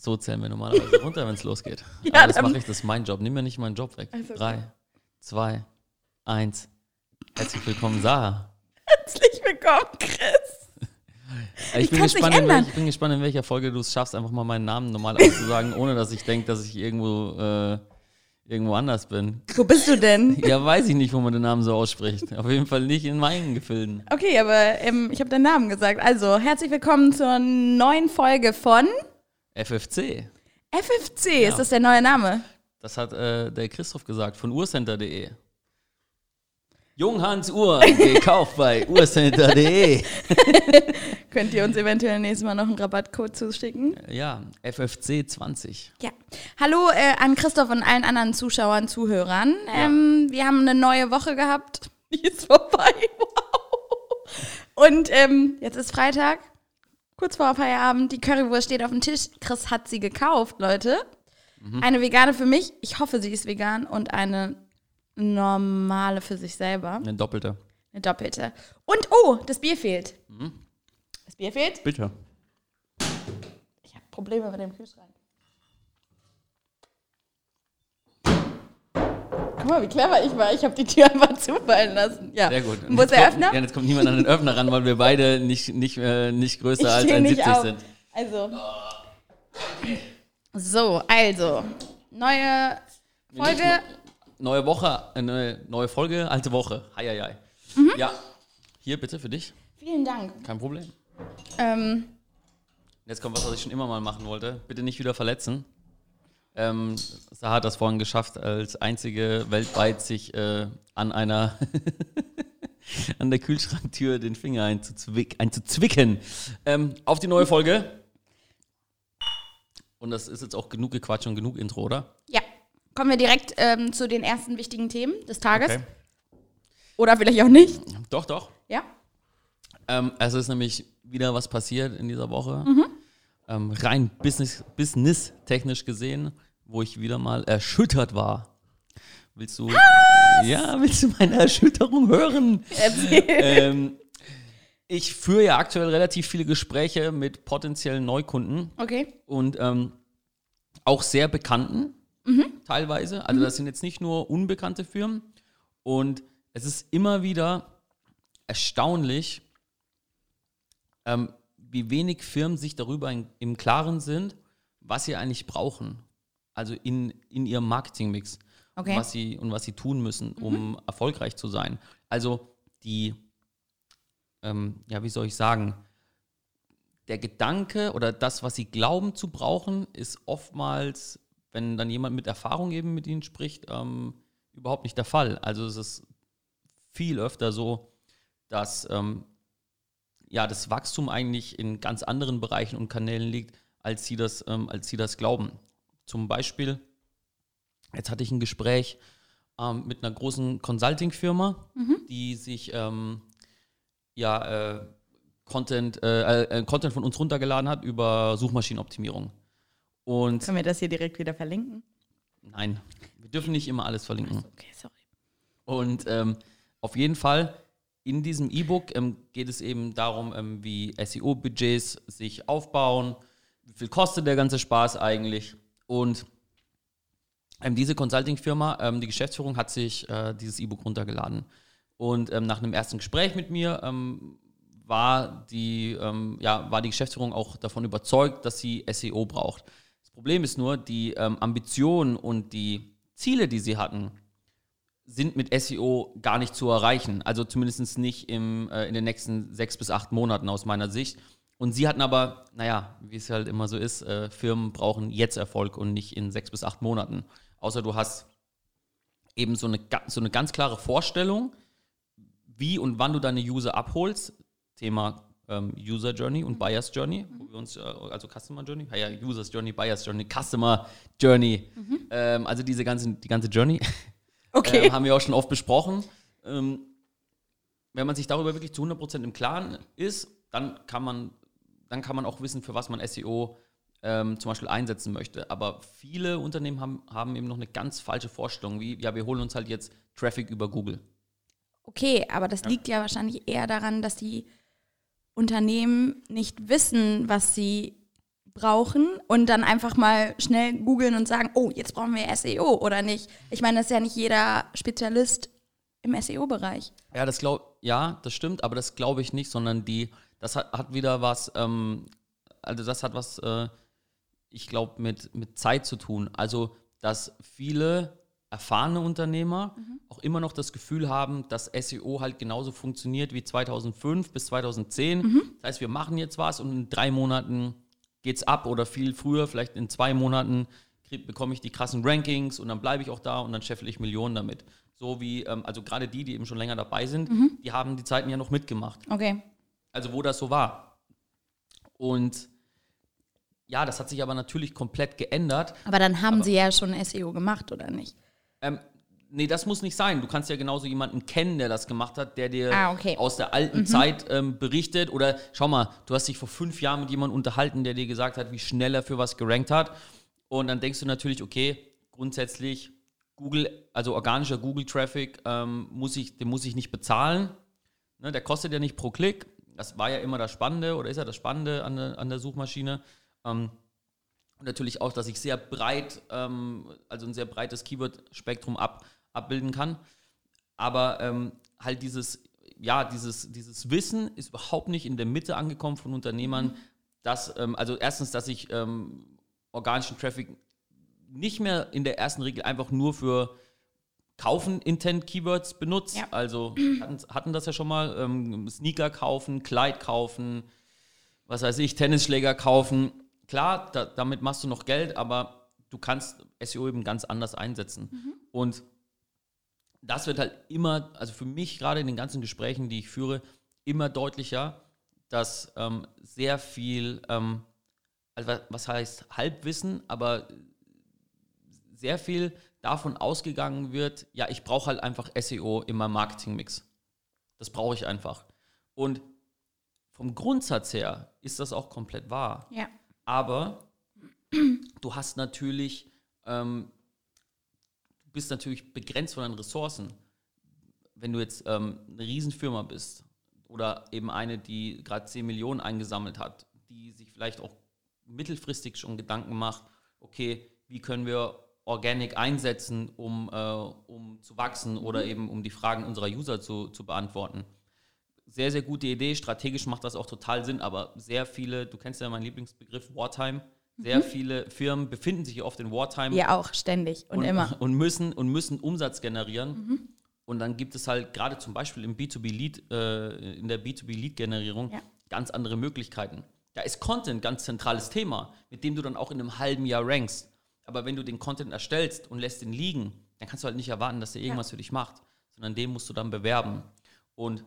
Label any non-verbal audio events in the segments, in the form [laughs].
So zählen wir normalerweise [laughs] runter, wenn es losgeht. [laughs] Ja, Aber das mache ich, das ist mein Job. Nimm mir nicht meinen Job weg. Also, okay. Drei, zwei, eins. Herzlich willkommen, Sarah. Herzlich willkommen, Chris. [laughs] Ich, Ich bin, gespannt, welch, ich bin gespannt, in welcher Folge du es schaffst, einfach mal meinen Namen normal auszusagen, ohne dass ich denke, dass ich irgendwo, äh, irgendwo anders bin. Wo bist du denn? Ja, weiß ich nicht, wo man den Namen so ausspricht. Auf jeden Fall nicht in meinen Gefilden. Okay, aber ähm, ich habe deinen Namen gesagt. Also, herzlich willkommen zur neuen Folge von FFC. FFC. Ja. Ist das der neue Name? Das hat äh, der Christoph gesagt von urcenter.de. Junghans Uhr, [laughs] gekauft bei urcenter.de. [laughs] Könnt ihr uns eventuell nächstes Mal noch einen Rabattcode zuschicken? Ja, FFC 20. Ja. Hallo äh, an Christoph und allen anderen Zuschauern, Zuhörern. Ähm, wir haben eine neue Woche gehabt. [laughs] Die ist vorbei. Wow. Und ähm, jetzt ist Freitag, kurz vor Feierabend. Die Currywurst steht auf dem Tisch. Chris hat sie gekauft, Leute. Eine vegane für mich. Ich hoffe, sie ist vegan. Und eine normale für sich selber. Eine doppelte. Eine doppelte. Und oh, das Bier fehlt. Das Bier fehlt. Bitte. Ich habe Probleme mit dem Kühlschrank. Guck mal, wie clever ich war. Ich habe die Tür [laughs] einfach zufallen lassen. Ja. Sehr gut. Und Wo ist Jetzt der kommt- Öffner? Ja, jetzt kommt niemand an den Öffner ran, weil wir beide nicht, nicht, äh, nicht größer ich als stehe nicht 1,70 auf. sind. Also. So, also. Neue Folge. Neue Woche, äh, neue, neue Folge, alte Woche. Hei, hei, hei. Mhm. Ja, hier bitte für dich. Vielen Dank. Kein Problem. Ähm, Jetzt kommt was, was ich schon immer mal machen wollte. Bitte nicht wieder verletzen. Ähm, Sarah hat das vorhin geschafft, als einzige weltweit sich äh, an einer [laughs] an der Kühlschranktür den Finger einzuzwick, einzuzwicken. Ähm, auf die neue Folge. Und das ist jetzt auch genug Gequatsch und genug Intro, oder? ja. Kommen wir direkt ähm, zu den ersten wichtigen Themen des Tages. Okay. Oder vielleicht auch nicht. Doch, doch. Ja. Ähm, es ist nämlich wieder was passiert in dieser Woche. Ähm, rein business, business-technisch gesehen, wo ich wieder mal erschüttert war. Willst du, ja, willst du meine Erschütterung hören? Ähm, ich führe ja aktuell relativ viele Gespräche mit potenziellen Neukunden Okay. und ähm, auch sehr bekannten teilweise. Also das sind jetzt nicht nur unbekannte Firmen. Und es ist immer wieder erstaunlich, ähm, wie wenig Firmen sich darüber in, im Klaren sind, was sie eigentlich brauchen. Also in, in ihrem Marketingmix. Okay. Und was sie, und was sie tun müssen, um erfolgreich zu sein. Also die, ähm, ja, wie soll ich sagen, der Gedanke oder das, was sie glauben zu brauchen, ist oftmals, wenn dann jemand mit Erfahrung eben mit ihnen spricht, ähm, überhaupt nicht der Fall. Also es ist viel öfter so, dass ähm, ja, das Wachstum eigentlich in ganz anderen Bereichen und Kanälen liegt, als sie das, ähm, als sie das glauben. Zum Beispiel, jetzt hatte ich ein Gespräch ähm, mit einer großen Consulting-Firma, die sich ähm, ja, äh, Content, äh, äh, Content von uns runtergeladen hat über Suchmaschinenoptimierung. Und Können wir das hier direkt wieder verlinken? nein, wir dürfen nicht immer alles verlinken. Okay, sorry. Und ähm, auf jeden Fall in diesem E-Book ähm, geht es eben darum, ähm, wie SEO-Budgets sich aufbauen, wie viel kostet der ganze Spaß eigentlich. Und ähm, diese Consulting-Firma, ähm, die Geschäftsführung hat sich äh, dieses E-Book runtergeladen. Und ähm, nach einem ersten Gespräch mit mir ähm, war, die, ähm, ja, war die Geschäftsführung auch davon überzeugt, dass sie SEO braucht. Das Problem ist nur, die ähm, Ambitionen und die Ziele, die sie hatten, sind mit SEO gar nicht zu erreichen. Also zumindest nicht im, äh, in den nächsten sechs bis acht Monaten aus meiner Sicht. Und sie hatten aber, naja, wie es halt immer so ist, äh, Firmen brauchen jetzt Erfolg und nicht in sechs bis acht Monaten. Außer du hast eben so eine, so eine ganz klare Vorstellung, wie und wann du deine User abholst. Thema ähm, User Journey und Buyers Journey, wo wir uns, äh, also Customer Journey, ja, ja, Users Journey, Buyers Journey, Customer Journey, ähm, also diese ganze, die ganze Journey. [laughs] Okay. Ähm, haben wir auch schon oft besprochen. Ähm, wenn man sich darüber wirklich zu 100% im Klaren ist, dann kann man, dann kann man auch wissen, für was man SEO ähm, zum Beispiel einsetzen möchte. Aber viele Unternehmen haben, haben eben noch eine ganz falsche Vorstellung, wie, ja, wir holen uns halt jetzt Traffic über Google. Okay, aber das liegt ja wahrscheinlich eher daran, dass die Unternehmen nicht wissen, was sie brauchen und dann einfach mal schnell googeln und sagen, oh, jetzt brauchen wir SEO oder nicht. Ich meine, das ist ja nicht jeder Spezialist im SEO-Bereich. Ja, das glaub, ja, das stimmt, aber das glaube ich nicht, sondern die, das hat, hat wieder was, ähm, also das hat was, äh, ich glaube, mit, mit Zeit zu tun. Also, dass viele erfahrene Unternehmer mhm. auch immer noch das Gefühl haben, dass SEO halt genauso funktioniert wie 2005 bis 2010. Mhm. Das heißt, wir machen jetzt was und in drei Monaten geht es ab oder viel früher, vielleicht in zwei Monaten bekomme ich die krassen Rankings und dann bleibe ich auch da und dann scheffel ich Millionen damit. So wie, ähm, also gerade die, die eben schon länger dabei sind, mhm. die haben die Zeiten ja noch mitgemacht. Okay. Also wo das so war. Und ja, das hat sich aber natürlich komplett geändert. Aber dann haben aber, sie ja schon SEO gemacht, oder nicht? Ähm, nee, das muss nicht sein. Du kannst ja genauso jemanden kennen, der das gemacht hat, der dir ah, okay. aus der alten mhm. Zeit ähm, berichtet. Oder schau mal, du hast dich vor fünf Jahren mit jemandem unterhalten, der dir gesagt hat, wie schnell er für was gerankt hat. Und dann denkst du natürlich, okay, grundsätzlich Google, also organischer Google-Traffic, ähm, muss ich, den muss ich nicht bezahlen. Ne, der kostet ja nicht pro Klick. Das war ja immer das Spannende oder ist ja das Spannende an der, an der Suchmaschine. Ähm, und natürlich auch, dass ich sehr breit, ähm, also ein sehr breites Keyword-Spektrum ab, abbilden kann. Aber ähm, halt dieses, ja, dieses, dieses Wissen ist überhaupt nicht in der Mitte angekommen von Unternehmern, mhm. dass, ähm, also erstens, dass ich ähm, organischen Traffic nicht mehr in der ersten Regel einfach nur für kaufen Intent Keywords benutzt. Ja. Also hatten, hatten, das ja schon mal, ähm, Sneaker kaufen, Kleid kaufen, was weiß ich, Tennisschläger kaufen klar, da, damit machst du noch Geld, aber du kannst SEO eben ganz anders einsetzen. Mhm. Und das wird halt immer, also für mich gerade in den ganzen Gesprächen, die ich führe, immer deutlicher, dass ähm, sehr viel, ähm, also was heißt Halbwissen, aber sehr viel davon ausgegangen wird, ja, ich brauche halt einfach SEO in meinem Marketingmix. Das brauche ich einfach. Und vom Grundsatz her ist das auch komplett wahr. Ja. Aber du hast natürlich, ähm, du bist natürlich begrenzt von deinen Ressourcen. Wenn du jetzt ähm, eine Riesenfirma bist oder eben eine, die gerade 10 Millionen eingesammelt hat, die sich vielleicht auch mittelfristig schon Gedanken macht, okay, wie können wir Organic einsetzen, um, äh, um zu wachsen oder eben um die Fragen unserer User zu, zu beantworten sehr, sehr gute Idee. Strategisch macht das auch total Sinn, aber sehr viele, du kennst ja meinen Lieblingsbegriff Wartime. Sehr mhm. viele Firmen befinden sich oft in Wartime. Ja, auch ständig und, und immer. Und müssen, und müssen Umsatz generieren. Mhm. Und dann gibt es halt gerade zum Beispiel im B2B-Lead, äh, in der B2B-Lead-Generierung ja. ganz andere Möglichkeiten. Da ist Content ganz zentrales Thema, mit dem du dann auch in einem halben Jahr rankst. Aber wenn du den Content erstellst und lässt ihn liegen, dann kannst du halt nicht erwarten, dass er irgendwas ja. für dich macht, sondern den musst du dann bewerben. Und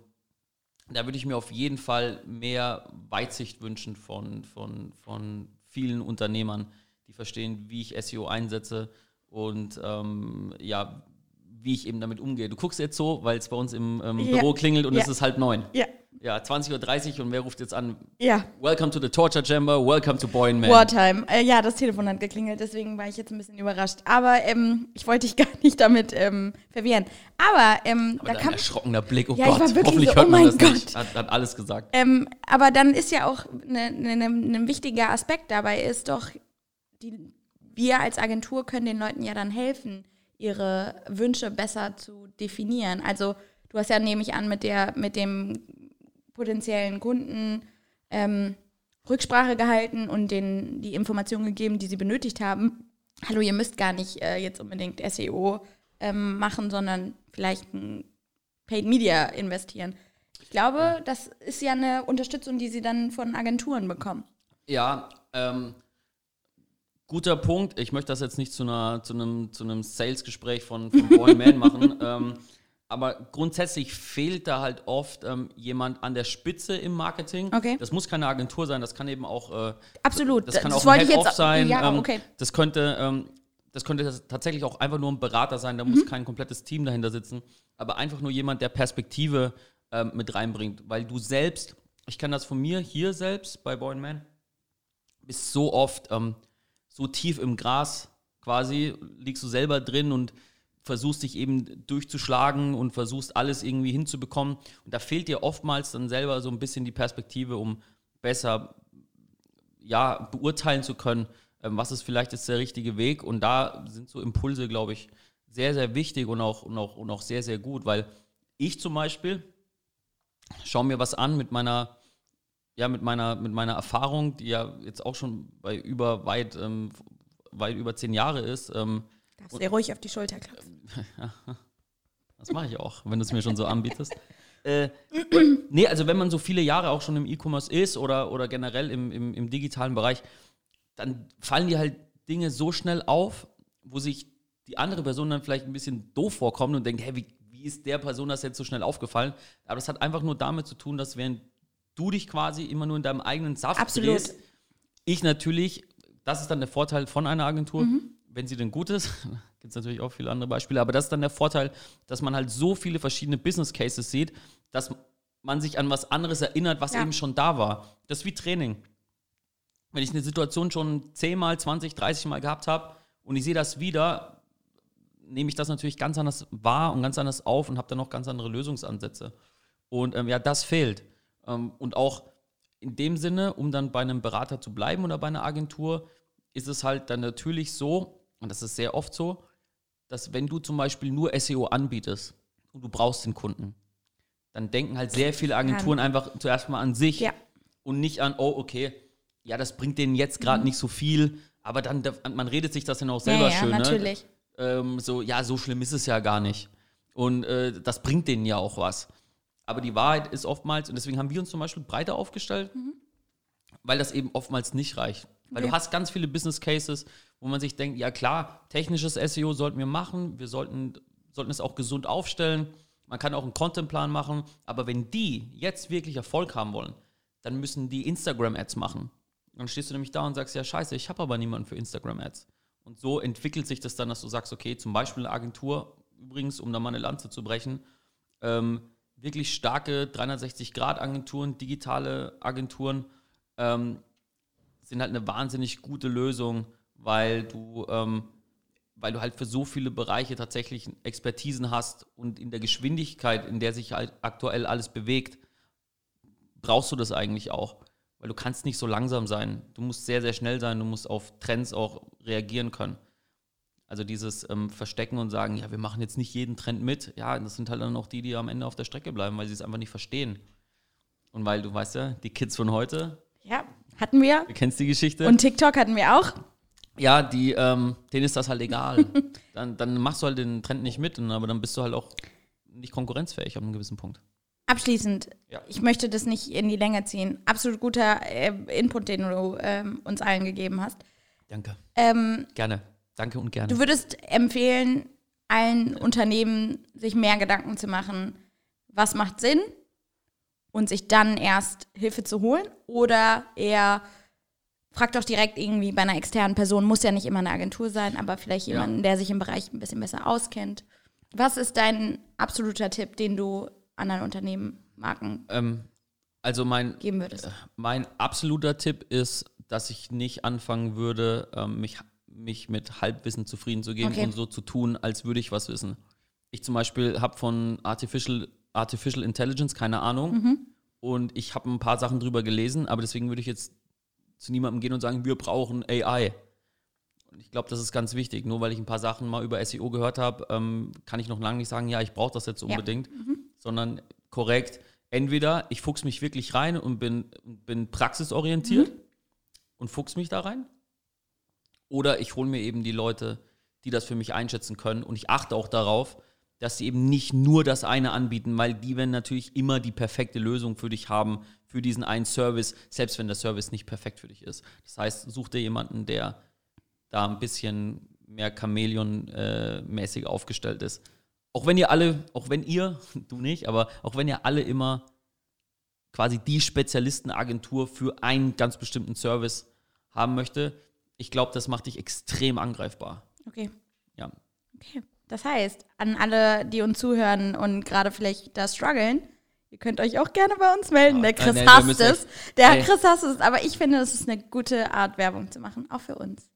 da würde ich mir auf jeden Fall mehr Weitsicht wünschen von, von, von vielen Unternehmern, die verstehen, wie ich SEO einsetze und ähm, ja, wie ich eben damit umgehe. Du guckst jetzt so, weil es bei uns im ähm, ja. Büro klingelt und ja. es ist halb neun. Ja. Ja, 20.30 Uhr und wer ruft jetzt an? Ja. Welcome to the Torture Chamber, welcome to Boy Man. Wartime. Äh, ja, das Telefon hat geklingelt, deswegen war ich jetzt ein bisschen überrascht. Aber ähm, ich wollte dich [laughs] gar nicht damit ähm, verwirren. Aber, ähm, aber da kam. erschrockener Blick, oh ja, Gott, ich war wirklich hoffentlich so, hört oh man mein das Gott. nicht. Hat, hat alles gesagt. Ähm, aber dann ist ja auch ein ne, ne, ne wichtiger Aspekt dabei, ist doch, die, wir als Agentur können den Leuten ja dann helfen, ihre Wünsche besser zu definieren. Also, du hast ja, nehme ich an, mit, der, mit dem potenziellen Kunden ähm, Rücksprache gehalten und denen die Informationen gegeben, die sie benötigt haben. Hallo, ihr müsst gar nicht äh, jetzt unbedingt SEO ähm, machen, sondern vielleicht ein Paid Media investieren. Ich glaube, das ist ja eine Unterstützung, die sie dann von Agenturen bekommen. Ja, ähm, guter Punkt. Ich möchte das jetzt nicht zu, einer, zu einem, zu einem Sales-Gespräch von, von Boy Man [laughs] machen. ähm, aber grundsätzlich fehlt da halt oft ähm, jemand an der Spitze im Marketing. Okay. Das muss keine Agentur sein, das kann eben auch. Äh, Absolut. Das kann das auch ein Head-Off sein. Ja, ähm, okay. Das könnte. Ähm, das könnte tatsächlich auch einfach nur ein Berater sein, da mhm. muss kein komplettes Team dahinter sitzen, aber einfach nur jemand, der Perspektive ähm, mit reinbringt, weil du selbst, ich kann das von mir hier selbst bei Boy Man, bist so oft ähm, so tief im Gras quasi, liegst du selber drin und versuchst dich eben durchzuschlagen und versuchst alles irgendwie hinzubekommen. Und da fehlt dir oftmals dann selber so ein bisschen die Perspektive, um besser ja, beurteilen zu können, ähm, was ist vielleicht jetzt der richtige Weg. Und da sind so Impulse, glaube ich, sehr, sehr wichtig und auch, und, auch, und auch sehr, sehr gut, weil ich zum Beispiel schaue mir was an mit meiner, ja, mit meiner, mit meiner Erfahrung, die ja jetzt auch schon bei über weit, ähm, weit über zehn Jahre ist. Ähm, Darfst dir ruhig auf die Schulter klopfen. [laughs] das mache ich auch, wenn du es mir schon so anbietest. [laughs] Äh, [clears throat] nee, also wenn man so viele Jahre auch schon im E-Commerce ist oder, oder generell im, im, im digitalen Bereich, dann fallen dir halt Dinge so schnell auf, wo sich die andere Person dann vielleicht ein bisschen doof vorkommt und denkt, hey, wie, wie ist der Person das jetzt so schnell aufgefallen? Aber das hat einfach nur damit zu tun, dass während du dich quasi immer nur in deinem eigenen Saft Absolut. drehst, ich natürlich, das ist dann der Vorteil von einer Agentur, wenn sie denn gut ist, gibt es natürlich auch viele andere Beispiele, aber das ist dann der Vorteil, dass man halt so viele verschiedene Business Cases sieht, dass man sich an was anderes erinnert, was Ja. eben schon da war. Das ist wie Training. Wenn ich eine Situation schon 10 mal, 20, 30 Mal gehabt habe und ich sehe das wieder, nehme ich das natürlich ganz anders wahr und ganz anders auf und habe dann noch ganz andere Lösungsansätze. Und ähm, ja, das fehlt. Ähm, und auch in dem Sinne, um dann bei einem Berater zu bleiben oder bei einer Agentur, ist es halt dann natürlich so, und das ist sehr oft so, dass wenn du zum Beispiel nur SEO anbietest und du brauchst den Kunden, dann denken halt sehr viele Agenturen einfach zuerst mal an sich Ja. und nicht an, oh, okay, ja, das bringt denen jetzt gerade nicht so viel, aber dann, man redet sich das dann auch selber ja, ja, schön, ne? natürlich. ähm, so, ja, so schlimm ist es ja gar nicht. Und äh, das bringt denen ja auch was. Aber die Wahrheit ist oftmals, und deswegen haben wir uns zum Beispiel breiter aufgestellt, weil das eben oftmals nicht reicht. Weil Okay. du hast ganz viele Business Cases, wo man sich denkt, ja klar, technisches SEO sollten wir machen, wir sollten, sollten es auch gesund aufstellen, man kann auch einen Contentplan machen, aber wenn die jetzt wirklich Erfolg haben wollen, dann müssen die Instagram-Ads machen. Dann stehst du nämlich da und sagst, ja scheiße, ich habe aber niemanden für Instagram-Ads. Und so entwickelt sich das dann, dass du sagst, okay, zum Beispiel eine Agentur, übrigens, um da mal eine Lanze zu brechen, ähm, wirklich starke 360-Grad-Agenturen, digitale Agenturen, ähm, sind halt eine wahnsinnig gute Lösung, weil du, ähm, weil du halt für so viele Bereiche tatsächlich Expertisen hast und in der Geschwindigkeit, in der sich halt aktuell alles bewegt, brauchst du das eigentlich auch. Weil du kannst nicht so langsam sein. Du musst sehr, sehr schnell sein, du musst auf Trends auch reagieren können. Also dieses ähm, Verstecken und sagen, ja, wir machen jetzt nicht jeden Trend mit. Ja, das sind halt dann auch die, die am Ende auf der Strecke bleiben, weil sie es einfach nicht verstehen. Und weil du weißt ja, die Kids von heute, Ja, hatten wir. du kennst die Geschichte. Und TikTok hatten wir auch. Ja, die, ähm, denen ist das halt egal. [laughs] dann, dann machst du halt den Trend nicht mit, und, aber dann bist du halt auch nicht konkurrenzfähig an einem gewissen Punkt. Abschließend, Ja. ich möchte das nicht in die Länge ziehen. Absolut guter äh, Input, den du ähm, uns allen gegeben hast. Danke. Ähm, Gerne. Danke und gerne. du würdest empfehlen, allen Unternehmen sich mehr Gedanken zu machen, was macht Sinn und sich dann erst Hilfe zu holen oder eher frag doch direkt irgendwie bei einer externen Person, muss ja nicht immer eine Agentur sein, aber vielleicht Ja. jemanden, der sich im Bereich ein bisschen besser auskennt. Was ist dein absoluter Tipp, den du anderen Unternehmen, Marken ähm, also mein, geben würdest? mein absoluter Tipp ist, dass ich nicht anfangen würde, ähm, mich, mich mit Halbwissen zufrieden zu geben Okay. und so zu tun, als würde ich was wissen. Ich zum Beispiel habe von Artificial, Artificial Intelligence keine Ahnung und ich habe ein paar Sachen drüber gelesen, aber deswegen würde ich jetzt zu niemandem gehen und sagen, wir brauchen AI. Und ich glaube, das ist ganz wichtig. Nur weil ich ein paar Sachen mal über SEO gehört habe, ähm, kann ich noch lange nicht sagen, ja, ich brauche das jetzt unbedingt, sondern korrekt. Entweder ich fuchs mich wirklich rein und bin, bin praxisorientiert und fuchs mich da rein, oder ich hole mir eben die Leute, die das für mich einschätzen können und ich achte auch darauf, dass sie eben nicht nur das eine anbieten, weil die werden natürlich immer die perfekte Lösung für dich haben, für diesen einen Service, selbst wenn der Service nicht perfekt für dich ist. Das heißt, such dir jemanden, der da ein bisschen mehr Chamäleon-mäßig aufgestellt ist. Auch wenn ihr alle, auch wenn ihr, [laughs] du nicht, aber auch wenn ihr alle immer quasi die Spezialistenagentur für einen ganz bestimmten Service haben möchte, ich glaube, das macht dich extrem angreifbar. Okay. Ja. Okay. Das heißt, an alle, die uns zuhören und gerade vielleicht da strugglen, ihr könnt euch auch gerne bei uns melden. Ah, Der Chris nee, wir hasst es. Der Ey. Chris hasst es, aber ich finde, das ist eine gute Art, Werbung zu machen, auch für uns.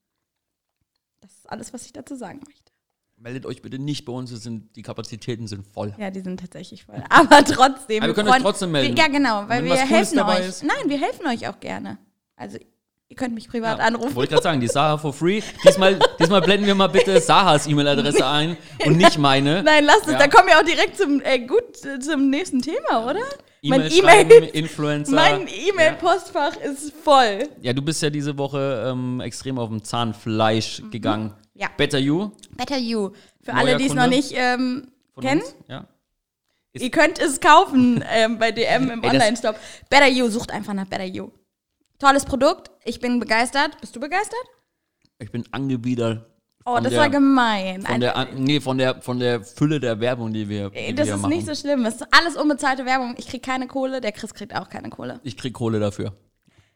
Das ist alles, was ich dazu sagen möchte. Meldet euch bitte nicht bei uns, sind, die Kapazitäten sind voll. Ja, die sind tatsächlich voll. [laughs] Aber trotzdem. Aber wir können euch trotzdem melden. Wir, ja, genau, weil wir helfen euch. ist. Nein, wir helfen euch auch gerne. Also Ihr könnt mich privat Ja, anrufen. Wollte ich gerade sagen, die Saha for free. Diesmal, diesmal blenden wir mal bitte Sahas E-Mail-Adresse ein und nicht meine. Nein, lasst es. Ja. Da kommen wir auch direkt zum, äh, gut, äh, zum nächsten Thema, oder? mein E-Mail schreiben, E-Mail- Influencer. Mein E-Mail-Postfach ist voll. Ja, du bist ja diese Woche ähm, extrem auf dem Zahnfleisch gegangen. Mhm. Ja. Better You Better You. Für Neuer alle, die es noch nicht ähm, kennen, uns. Ja. Ist- ihr könnt es kaufen [laughs] ähm, bei DM im Online-Shop. Better You, sucht einfach nach Better You. Tolles Produkt. Ich bin begeistert. Bist du begeistert? Ich bin angewidert. Oh, das der, war gemein. Von der, Also, nee, von der, von der Fülle der Werbung, die wir, die ey, wir das hier ist machen. nicht so schlimm. Das ist alles unbezahlte Werbung. Ich krieg keine Kohle, der Chris kriegt auch keine Kohle. Ich krieg Kohle dafür.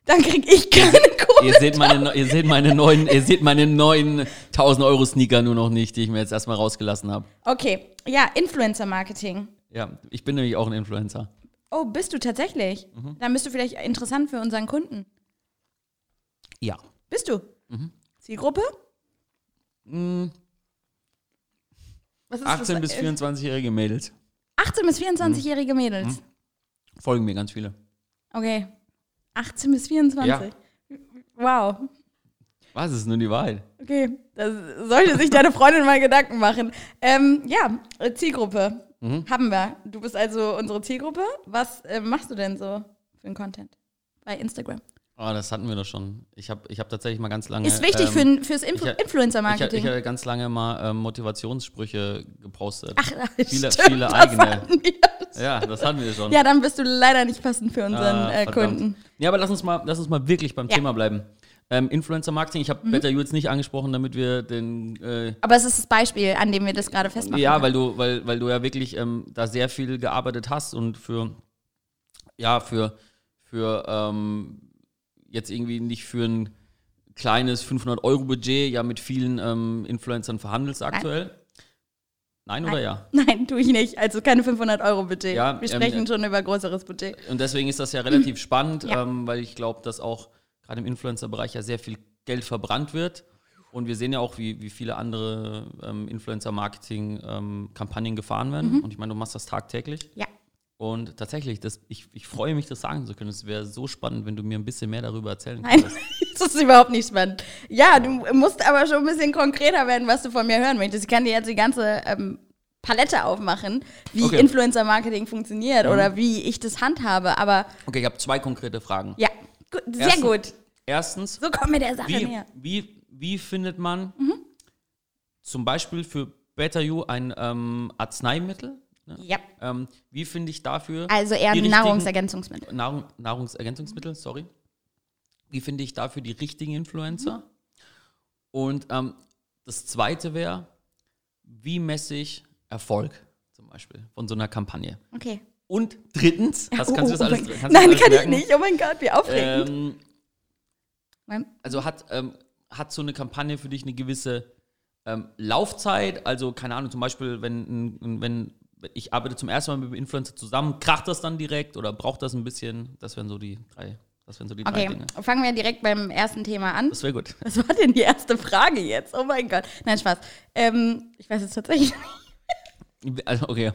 Dann krieg ich keine [laughs] Kohle. Ihr seht meine, ihr seht meine neuen, ihr seht meine neuen 1000 Euro Sneaker nur noch nicht, die ich mir jetzt erstmal rausgelassen habe. Okay, ja, Influencer-Marketing. Ja, ich bin nämlich auch ein Influencer. Oh, bist du tatsächlich? Mhm. Dann bist du vielleicht interessant für unseren Kunden. Ja. Bist du? Mhm. Zielgruppe? Ist 18 das? bis 24-jährige Mädels. 18 bis 24-jährige Mädels. Mhm. Folgen mir ganz viele. Okay. 18 bis 24. Wow. Was ist nun die Wahrheit? Okay. Da sollte sich deine Freundin mal Gedanken machen. Ähm, ja, Zielgruppe Mhm. haben wir. Du bist also unsere Zielgruppe. Was äh, machst du denn so für einen Content bei Instagram? Oh, das hatten wir doch schon. Ich habe ich hab tatsächlich mal ganz lange. Ist wichtig ähm, für, fürs Influ ich- Ich, ich Influencer-Marketing. hatte ganz lange mal ähm, Motivationssprüche gepostet. Ach, viele, stimmt, viele das eigene. wir. Ja, das hatten wir schon. Ja, dann bist du leider nicht passend für unseren Ah, äh. Kunden. Ja, aber lass uns mal, lass uns mal wirklich beim Ja. Thema bleiben. Ähm, Influencer Marketing, ich habe Mhm. Better You jetzt nicht angesprochen, damit wir den. Äh, Aber es ist das Beispiel, an dem wir das gerade festmachen. ja, können. weil du, weil, weil du ja wirklich ähm, da sehr viel gearbeitet hast und für, ja, für, für ähm, jetzt irgendwie nicht für ein kleines 500-Euro-Budget ja mit vielen ähm, Influencern verhandelst aktuell. Nein, oder ja? [laughs] Nein, tue ich nicht. Also keine 500 Euro Budget. Ja, wir ähm, sprechen äh, schon über größeres Budget. Und deswegen ist das ja relativ spannend, Ja. ähm, weil ich glaube, dass auch gerade im Influencer-Bereich ja sehr viel Geld verbrannt wird. Und wir sehen ja auch, wie, wie viele andere ähm, Influencer-Marketing-Kampagnen gefahren werden. Und ich meine, du machst das tagtäglich. Ja. Und tatsächlich, das, ich, ich freue mich, das sagen zu können. Es wäre so spannend, wenn du mir ein bisschen mehr darüber erzählen Nein, könntest. [laughs] das ist überhaupt nicht spannend. Ja, du musst aber schon ein bisschen konkreter werden, was du von mir hören möchtest. Ich kann dir jetzt die ganze ähm, Palette aufmachen, wie Okay. Influencer-Marketing funktioniert oder wie ich das handhabe. Aber Okay, ich habe zwei konkrete Fragen. ja, gut, sehr Erstens- gut. Erstens, So kommen wir der Sache wie, näher. wie, wie findet man Mhm. zum Beispiel für Better You ein ähm, Arzneimittel? Ne? Ja, Ähm, wie finde ich dafür also eher ein Nahrungsergänzungsmittel. Nahrung, Nahrungsergänzungsmittel, sorry. Wie finde ich dafür die richtigen Influencer? Mhm. Und ähm, das zweite wäre, wie messe ich Erfolg zum Beispiel von so einer Kampagne? Okay. Und drittens, hast, [laughs] kannst du das Oh, oh alles, mein- kannst du das Nein, alles kann ich merken? nicht. Oh mein Gott, wie aufregend. Ähm, also hat, ähm, hat so eine Kampagne für dich eine gewisse ähm, Laufzeit? Also, keine Ahnung, zum Beispiel, wenn, wenn ich arbeite zum ersten Mal mit einem Influencer zusammen, kracht das dann direkt oder braucht das ein bisschen? Das wären so die drei, das wären so die drei Okay, Dinge. fangen wir direkt beim ersten Thema an. Das wäre gut. [laughs] Was war denn die erste Frage jetzt? Oh mein Gott. Nein, Spaß. Ähm, ich weiß es tatsächlich nicht. Also, okay.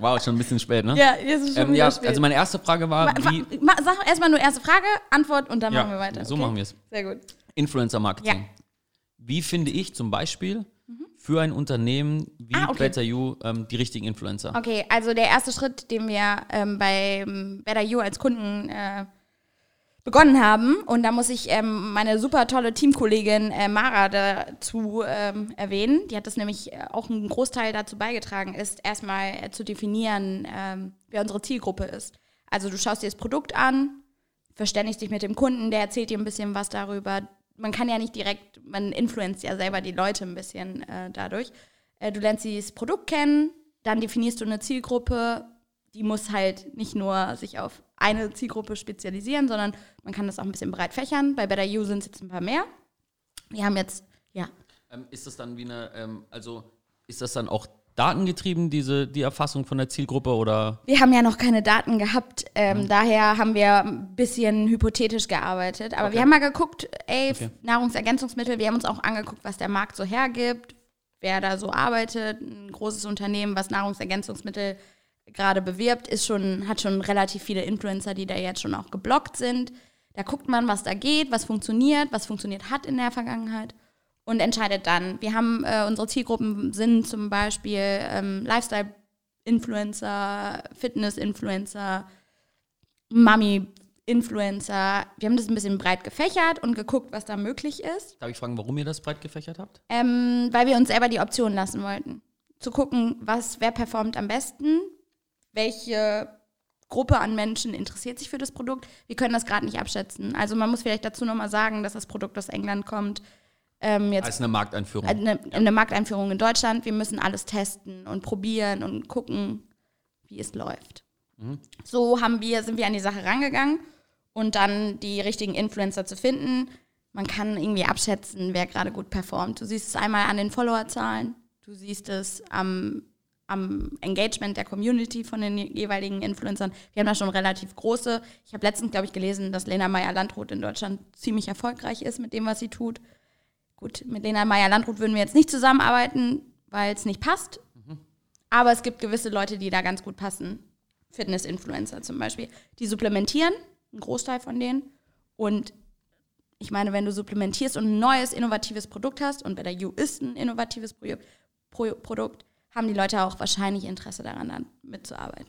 Wow, schon ein bisschen spät, ne? Ja, jetzt ist schon ähm, ja spät. also meine erste Frage war, Ma- wie. ma- Sag erstmal nur erste Frage, Antwort und dann machen wir weiter. so okay? machen wir es. Sehr gut. Influencer-Marketing. Ja. Mhm. Wie finde ich zum Beispiel für ein Unternehmen wie Ah, okay. Better You ähm, die richtigen Influencer? Okay, also der erste Schritt, den wir ähm, bei Better You als Kunden äh, begonnen haben, und da muss ich ähm, meine super tolle Teamkollegin äh, Mara dazu ähm, erwähnen, die hat das nämlich äh, auch einen Großteil dazu beigetragen, ist erstmal äh, zu definieren, ähm, wer unsere Zielgruppe ist. Also du schaust dir das Produkt an, verständigst dich mit dem Kunden, der erzählt dir ein bisschen was darüber. Man kann ja nicht direkt, man influenzt ja selber die Leute ein bisschen äh, dadurch. Äh, du lernst das Produkt kennen, dann definierst du eine Zielgruppe, die muss halt nicht nur sich auf eine Zielgruppe spezialisieren, sondern man kann das auch ein bisschen breit fächern. Bei Better You sind es jetzt ein paar mehr. Wir haben jetzt, ja, Ähm, ist das dann wie eine, ähm, also ist das dann auch datengetrieben, diese, die Erfassung von der Zielgruppe oder? Wir haben ja noch keine Daten gehabt, ähm, daher haben wir ein bisschen hypothetisch gearbeitet. Aber wir Okay. haben mal geguckt, ey, Okay. Nahrungsergänzungsmittel, wir haben uns auch angeguckt, was der Markt so hergibt, wer da so arbeitet. Ein großes Unternehmen, was Nahrungsergänzungsmittel gerade bewirbt, ist schon, hat schon relativ viele Influencer, die da jetzt schon auch geblockt sind. Da guckt man, was da geht, was funktioniert, was funktioniert hat in der Vergangenheit und entscheidet dann. Wir haben äh, unsere Zielgruppen sind zum Beispiel ähm, Lifestyle-Influencer, Fitness-Influencer, Mummy-Influencer. Wir haben das ein bisschen breit gefächert und geguckt, was da möglich ist. Darf ich fragen, warum ihr das breit gefächert habt? Ähm, weil wir uns selber die Option lassen wollten. Zu gucken, was, wer performt am besten, welche Gruppe an Menschen interessiert sich für das Produkt. Wir können das gerade nicht abschätzen. Also man muss vielleicht dazu nochmal sagen, dass das Produkt aus England kommt. Ähm, jetzt Als eine Markteinführung. eine, eine Markteinführung in Deutschland. Wir müssen alles testen und probieren und gucken, wie es läuft. So haben wir, sind wir an die Sache rangegangen und dann die richtigen Influencer zu finden. Man kann irgendwie abschätzen, wer gerade gut performt. Du siehst es einmal an den Followerzahlen, du siehst es am, am Engagement der Community von den jeweiligen Influencern. Wir haben da schon relativ große. Ich habe letztens, glaube ich, gelesen, dass Lena Meyer-Landrut in Deutschland ziemlich erfolgreich ist mit dem, was sie tut. Gut, mit Lena Meyer-Landrut würden wir jetzt nicht zusammenarbeiten, weil es nicht passt. Aber es gibt gewisse Leute, die da ganz gut passen. Fitness-Influencer zum Beispiel. Die supplementieren, ein Großteil von denen. Und ich meine, wenn du supplementierst und ein neues, innovatives Produkt hast, und bei der U ist ein innovatives Pro Pro Produkt, haben die Leute auch wahrscheinlich Interesse daran, dann mitzuarbeiten.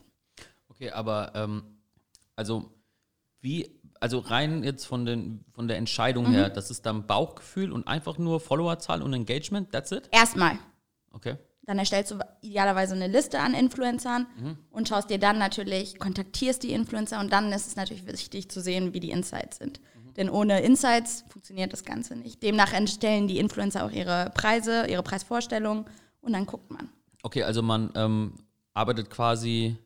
Okay, aber ähm, also wie, also rein jetzt von, den, von der Entscheidung her, das ist dann Bauchgefühl und einfach nur Followerzahl und Engagement, that's it? Erstmal. Okay. Dann erstellst du idealerweise eine Liste an Influencern und schaust dir dann natürlich, kontaktierst die Influencer und dann ist es natürlich wichtig zu sehen, wie die Insights sind. Denn ohne Insights funktioniert das Ganze nicht. Demnach erstellen die Influencer auch ihre Preise, ihre Preisvorstellungen und dann guckt man. Okay, also man ähm, arbeitet quasi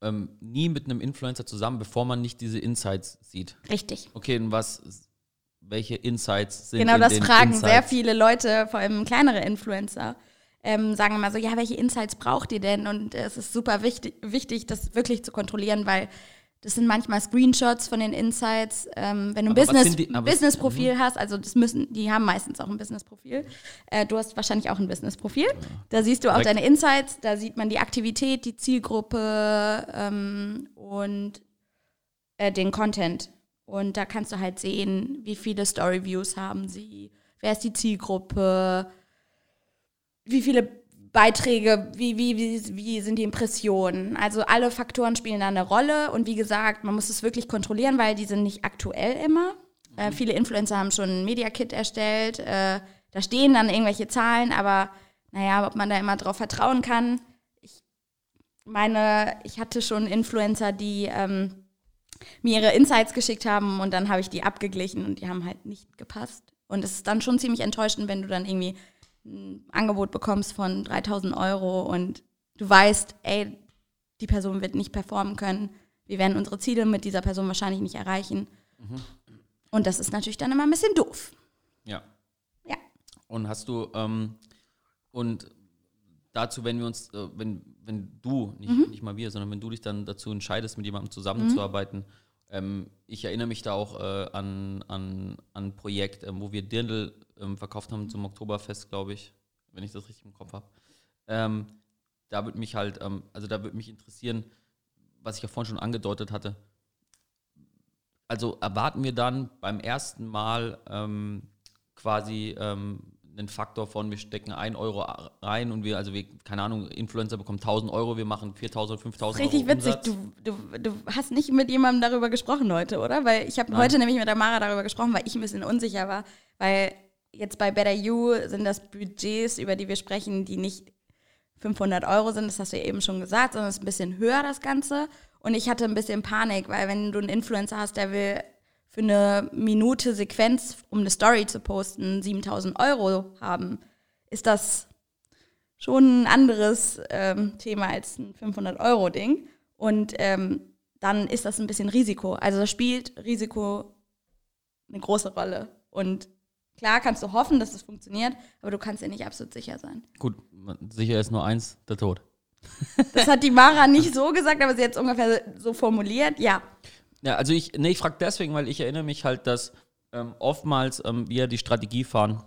ähm, nie mit einem Influencer zusammen, bevor man nicht diese Insights sieht. Richtig. Okay, und was, welche Insights sind Genau in das den fragen Insights? sehr viele Leute, vor allem kleinere Influencer. Ähm, sagen immer so, ja, welche Insights braucht ihr denn? Und äh, es ist super wichtig, wichtig, das wirklich zu kontrollieren, weil das sind manchmal Screenshots von den Insights. Ähm, wenn du ein Aber Business, die- Business-Profil hast, also das müssen, die haben meistens auch ein Business-Profil. Äh, du hast wahrscheinlich auch ein Business-Profil. Da siehst du auch Korrekt. deine Insights, da sieht man die Aktivität, die Zielgruppe ähm, und äh, den Content. Und da kannst du halt sehen, wie viele Story-Views haben sie, wer ist die Zielgruppe, wie viele Beiträge, wie, wie, wie, wie sind die Impressionen. Also alle Faktoren spielen da eine Rolle. Und wie gesagt, man muss es wirklich kontrollieren, weil die sind nicht aktuell immer. Äh, viele Influencer haben schon ein Media-Kit erstellt. Äh, da stehen dann irgendwelche Zahlen, aber naja, ob man da immer drauf vertrauen kann. Ich meine, ich hatte schon Influencer, die ähm, mir ihre Insights geschickt haben und dann habe ich die abgeglichen und die haben halt nicht gepasst. Und es ist dann schon ziemlich enttäuschend, wenn du dann irgendwie ein Angebot bekommst von 3000 Euro und du weißt, ey, die Person wird nicht performen können. Wir werden unsere Ziele mit dieser Person wahrscheinlich nicht erreichen. Und das ist natürlich dann immer ein bisschen doof. Ja. Ja. Und hast du, ähm, und dazu, wenn wir uns, äh, wenn, wenn du, nicht, Mhm. nicht mal wir, sondern wenn du dich dann dazu entscheidest, mit jemandem zusammenzuarbeiten, ähm, ich erinnere mich da auch äh, an, an, an ein Projekt, ähm, wo wir Dirndl ähm, verkauft haben zum Oktoberfest, glaube ich, wenn ich das richtig im Kopf habe. Ähm, da würde mich halt, ähm, also da würde mich interessieren, was ich ja vorhin schon angedeutet hatte. Also erwarten wir dann beim ersten Mal ähm, quasi ähm, einen Faktor von, wir stecken 1 Euro rein und wir, also wir, keine Ahnung, Influencer bekommen 1000 Euro, wir machen 4000, 5000 Euro Richtig witzig. Du, du, du hast nicht mit jemandem darüber gesprochen heute, oder? Weil ich habe heute nämlich mit der Mara darüber gesprochen, weil ich ein bisschen unsicher war. Weil jetzt bei Better You sind das Budgets, über die wir sprechen, die nicht 500 Euro sind, das hast du ja eben schon gesagt, sondern es ist ein bisschen höher, das Ganze. Und ich hatte ein bisschen Panik, weil wenn du einen Influencer hast, der will für eine Minute Sequenz, um eine Story zu posten, 7000 Euro haben, ist das schon ein anderes ähm, Thema als ein 500-Euro-Ding. Und ähm, dann ist das ein bisschen Risiko. Also da spielt Risiko eine große Rolle. Und klar kannst du hoffen, dass es funktioniert, aber du kannst ja nicht absolut sicher sein. Gut, sicher ist nur eins, der Tod. [laughs] Das hat die Mara nicht so gesagt, aber sie hat es ungefähr so formuliert. Ja, Ja, also ich, nee, ich frage deswegen, weil ich erinnere mich halt, dass ähm, oftmals ähm, wir die Strategie fahren,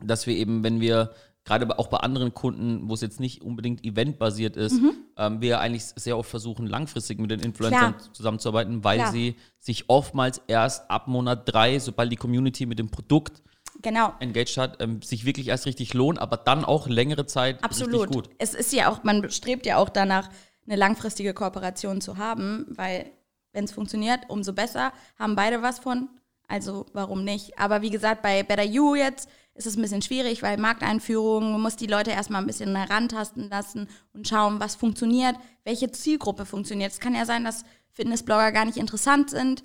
dass wir eben, wenn wir gerade auch bei anderen Kunden, wo es jetzt nicht unbedingt eventbasiert ist, Mhm. ähm, wir eigentlich sehr oft versuchen, langfristig mit den Influencern Klar. zusammenzuarbeiten, weil Klar. sie sich oftmals erst ab Monat drei, sobald die Community mit dem Produkt Genau. engaged hat, ähm, sich wirklich erst richtig lohnt, aber dann auch längere Zeit Absolut. richtig gut. Es ist ja auch, man strebt ja auch danach, eine langfristige Kooperation zu haben, weil wenn es funktioniert, umso besser, haben beide was von. Also warum nicht? Aber wie gesagt, bei Better You jetzt ist es ein bisschen schwierig, weil Markteinführung, man muss die Leute erstmal ein bisschen herantasten lassen und schauen, was funktioniert, welche Zielgruppe funktioniert. Es kann ja sein, dass Fitnessblogger gar nicht interessant sind.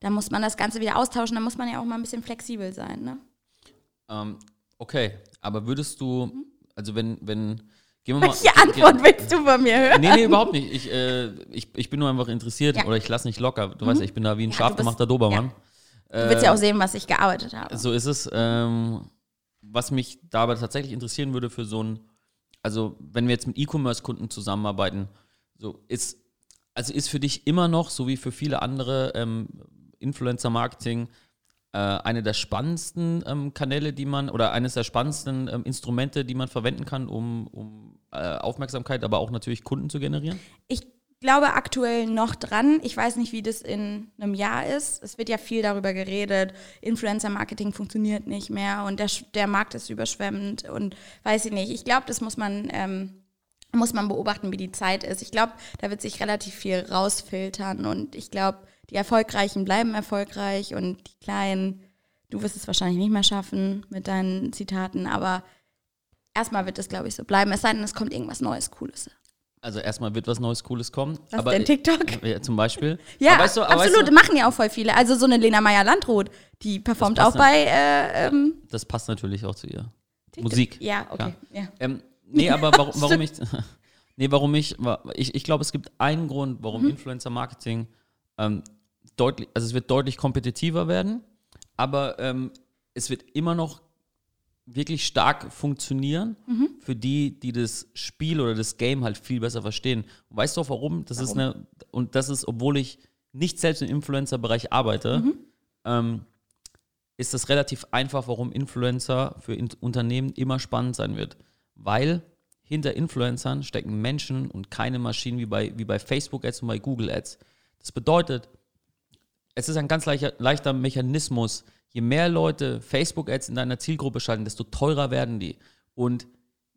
Da muss man das Ganze wieder austauschen, da muss man ja auch mal ein bisschen flexibel sein. Ne? Ähm, okay, aber würdest du, also wenn, wenn, gehen wir mal. Welche Antwort willst du von mir hören? Nee, nee, überhaupt nicht. Ich, äh, ich, ich bin nur einfach interessiert Ja. Mhm. oder ich lasse nicht locker. Du weißt ja, ich bin da wie ein Ja, scharf gemachter Dobermann. Du willst ja auch sehen, was ich gearbeitet habe. So ist es. Ähm, was mich dabei tatsächlich interessieren würde für so ein, also wenn wir jetzt mit E-Commerce-Kunden zusammenarbeiten, so ist, also ist für dich immer noch, so wie für viele andere ähm, Influencer-Marketing, äh, eine der spannendsten ähm, Kanäle, die man, oder eines der spannendsten ähm, Instrumente, die man verwenden kann, um, um äh, Aufmerksamkeit, aber auch natürlich Kunden zu generieren? Ich glaube aktuell noch dran. Ich weiß nicht, wie das in einem Jahr ist. Es wird ja viel darüber geredet. Influencer-Marketing funktioniert nicht mehr und der, der Markt ist überschwemmend und weiß ich nicht. Ich glaube, das muss man, ähm, muss man beobachten, wie die Zeit ist. Ich glaube, da wird sich relativ viel rausfiltern und ich glaube, die Erfolgreichen bleiben erfolgreich und die Kleinen, du wirst es wahrscheinlich nicht mehr schaffen mit deinen Zitaten, aber erstmal wird es, glaube ich, so bleiben. Es sei denn, es kommt irgendwas Neues, Cooles. Also erstmal wird was Neues, Cooles kommen. Was aber denn, TikTok? [laughs] Ja, zum Beispiel. [laughs] Ja, Aber weißt du- aber absolut. Weißt du, Machen ja auch voll viele. Also so eine Lena Meyer-Landrut, die performt auch bei äh, ähm, das passt natürlich auch zu ihr. TikTok. Musik. Ja, okay. Ja. Ähm, nee, aber warum, [laughs] warum ich. Nee, warum ich. Ich, ich glaube, es gibt einen Grund, warum Mhm. Influencer-Marketing ähm, deutlich. Also, es wird deutlich kompetitiver werden, aber ähm, es wird immer noch wirklich stark funktionieren Mhm. für die, die das Spiel oder das Game halt viel besser verstehen. Und weißt du auch warum? Das ist eine. Und das ist, obwohl ich nicht selbst im Influencer-Bereich arbeite, Mhm. ähm, ist das relativ einfach, warum Influencer für in Unternehmen immer spannend sein wird. Weil hinter Influencern stecken Menschen und keine Maschinen wie bei, wie bei Facebook Ads und bei Google Ads. Das bedeutet, es ist ein ganz leichter, leichter Mechanismus. Je mehr Leute Facebook Ads in deiner Zielgruppe schalten, desto teurer werden die. Und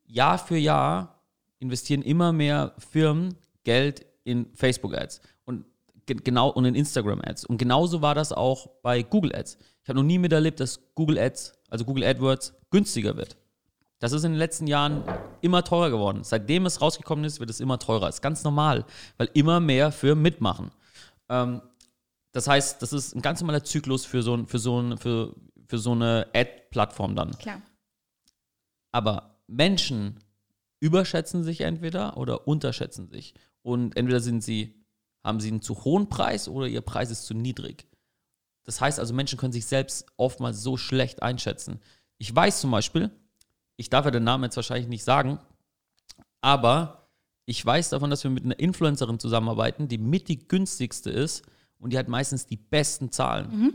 Jahr für Jahr investieren immer mehr Firmen Geld in Facebook Ads und ge genau und in Instagram Ads. Und genauso war das auch bei Google Ads. Ich habe noch nie miterlebt, dass Google Ads, also Google AdWords, günstiger wird. Das ist in den letzten Jahren immer teurer geworden. Seitdem es rausgekommen ist, wird es immer teurer. ist ganz normal, weil immer mehr Firmen mitmachen. Ähm, das heißt, das ist ein ganz normaler Zyklus für so, für so, für, für so eine Ad-Plattform dann. Klar. Aber Menschen überschätzen sich entweder oder unterschätzen sich. Und entweder sind sie, haben sie einen zu hohen Preis oder ihr Preis ist zu niedrig. Das heißt also, Menschen können sich selbst oftmals so schlecht einschätzen. Ich weiß zum Beispiel, ich darf ja den Namen jetzt wahrscheinlich nicht sagen, aber ich weiß davon, dass wir mit einer Influencerin zusammenarbeiten, die mit die günstigste ist und die hat meistens die besten Zahlen.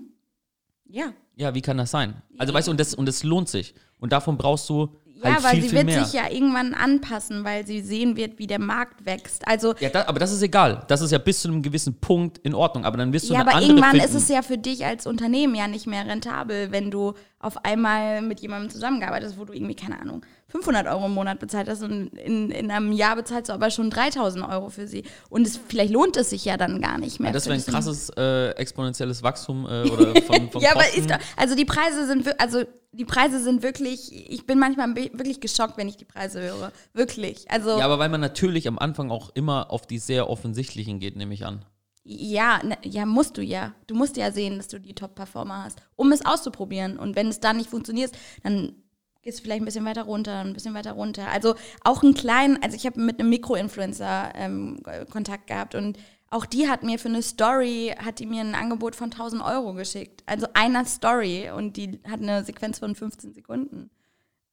Ja. Ja, wie kann das sein? Also weißt du, und das, und das lohnt sich. Und davon brauchst du Ja, halt weil viel, sie viel wird mehr. sich ja irgendwann anpassen, weil sie sehen wird, wie der Markt wächst. Also ja, da, aber das ist egal. Das ist ja bis zu einem gewissen Punkt in Ordnung. Aber dann wirst du ja, aber irgendwann finden. ist es ja für dich als Unternehmen ja nicht mehr rentabel, wenn du auf einmal mit jemandem zusammengearbeitet hast, wo du irgendwie, keine Ahnung, 500 Euro im Monat bezahlt hast und in, in einem Jahr bezahlst du aber schon 3000 Euro für sie. Und es, vielleicht lohnt es sich ja dann gar nicht mehr. Ja, das wäre ein krasses äh, exponentielles Wachstum äh, oder von, von [laughs] Ja, aber ist doch, also die Preise sind also die Preise sind wirklich, ich bin manchmal wirklich geschockt, wenn ich die Preise höre. Wirklich. Also ja, aber weil man natürlich am Anfang auch immer auf die sehr offensichtlichen geht, nehme ich an. Ja, ne, ja, musst du ja. Du musst ja sehen, dass du die Top-Performer hast, um es auszuprobieren. Und wenn es dann nicht funktioniert, dann gehst vielleicht ein bisschen weiter runter, ein bisschen weiter runter. Also auch einen kleinen, also ich habe mit einem Mikroinfluencer ähm, Kontakt gehabt und auch die hat mir für eine Story, hat die mir ein Angebot von 1000 Euro geschickt. Also einer Story und die hat eine Sequenz von 15 Sekunden.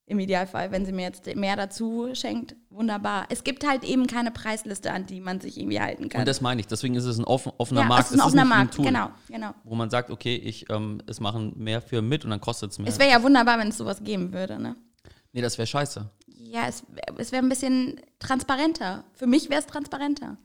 Im Idealfall, wenn sie mir jetzt mehr dazu schenkt, wunderbar. Es gibt halt eben keine Preisliste, an die man sich irgendwie halten kann. Und das meine ich. Deswegen ist es ein offen, offener ja, Markt. es ist ein offener Markt, Tool, genau, genau. Wo man sagt, okay, ich, ähm, es machen mehr Firmen mit und dann kostet es mehr. Es wäre ja wunderbar, wenn es sowas geben würde, ne? Nee, das wäre scheiße. Ja, es, es wäre ein bisschen transparenter. Für mich wäre es transparenter.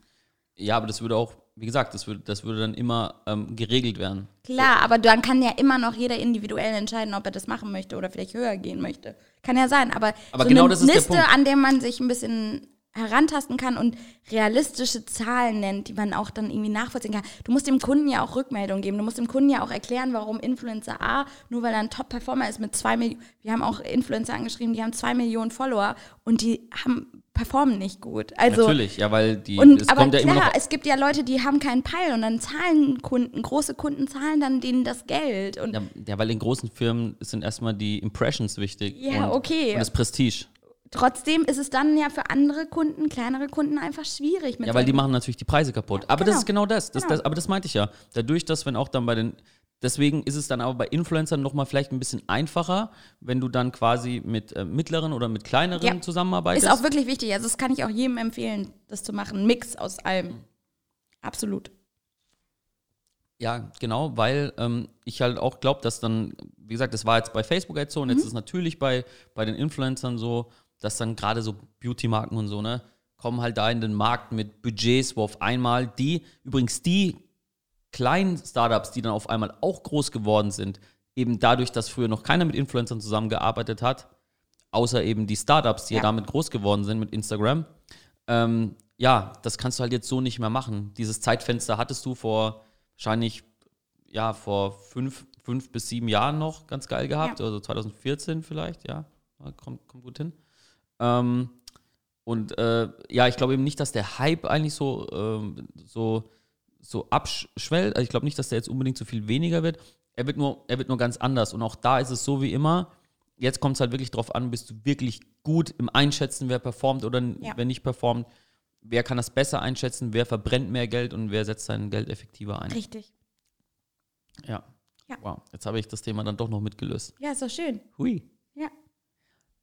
Ja, aber das würde auch, wie gesagt, das würde, das würde dann immer ähm, geregelt werden. Klar, aber dann kann ja immer noch jeder individuell entscheiden, ob er das machen möchte oder vielleicht höher gehen möchte. Kann ja sein, aber, Aber so genau eine das ist der Liste, Punkt. an der man sich ein bisschen herantasten kann und realistische Zahlen nennt, die man auch dann irgendwie nachvollziehen kann. Du musst dem Kunden ja auch Rückmeldung geben. Du musst dem Kunden ja auch erklären, warum Influencer A, nur weil er ein Top-Performer ist mit zwei Millionen, wir haben auch Influencer angeschrieben, die haben zwei Millionen Follower und die haben performen nicht gut. Also Natürlich, ja, weil die, und, es aber kommt ja klar, immer noch. es gibt ja Leute, die haben keinen Peil und dann zahlen Kunden, große Kunden zahlen dann denen das Geld. Und Ja, ja, weil in großen Firmen sind erstmal die Impressions wichtig. Ja, und, okay. Und das Prestige. trotzdem ist es dann ja für andere Kunden, kleinere Kunden einfach schwierig. Mit Ja, weil die machen natürlich die Preise kaputt. aber das genau. ist genau das. das, Genau. das aber das meinte ich ja. Dadurch, dass wenn auch dann bei den. Deswegen ist es dann aber bei Influencern nochmal vielleicht ein bisschen einfacher, wenn du dann quasi mit äh, mittleren oder mit kleineren Ja. zusammenarbeitest. Ist auch wirklich wichtig. Also das kann ich auch jedem empfehlen, das zu machen. Mix aus allem. Absolut. Ja, genau, weil ähm, ich halt auch glaube, dass dann, wie gesagt, das war jetzt bei Facebook jetzt so und Mhm. jetzt ist natürlich bei, bei den Influencern so, dass dann gerade so Beauty-Marken und so, ne, kommen halt da in den Markt mit Budgets, wo auf einmal die, übrigens die kleinen Startups, die dann auf einmal auch groß geworden sind, eben dadurch, dass früher noch keiner mit Influencern zusammengearbeitet hat, außer eben die Startups, die ja, Ja. damit groß geworden sind mit Instagram. Ähm, ja, das kannst du halt jetzt so nicht mehr machen. Dieses Zeitfenster hattest du vor wahrscheinlich ja vor fünf, fünf bis sieben Jahren noch ganz geil gehabt, Ja. also 2014 vielleicht, ja, kommt, kommt gut hin. Ähm, und äh, ja, ich glaube eben nicht, dass der Hype eigentlich so, ähm, so, so abschwellt. Also ich glaube nicht, dass der jetzt unbedingt so viel weniger wird. Er wird, nur, er wird nur ganz anders. Und auch da ist es so wie immer. Jetzt kommt es halt wirklich drauf an, bist du wirklich gut im Einschätzen, wer performt oder Ja. wer nicht performt. Wer kann das besser einschätzen, wer verbrennt mehr Geld und wer setzt sein Geld effektiver ein. Richtig. Ja. Ja. Wow, jetzt habe ich das Thema dann doch noch mitgelöst. Ja, ist doch schön. Hui. Ja.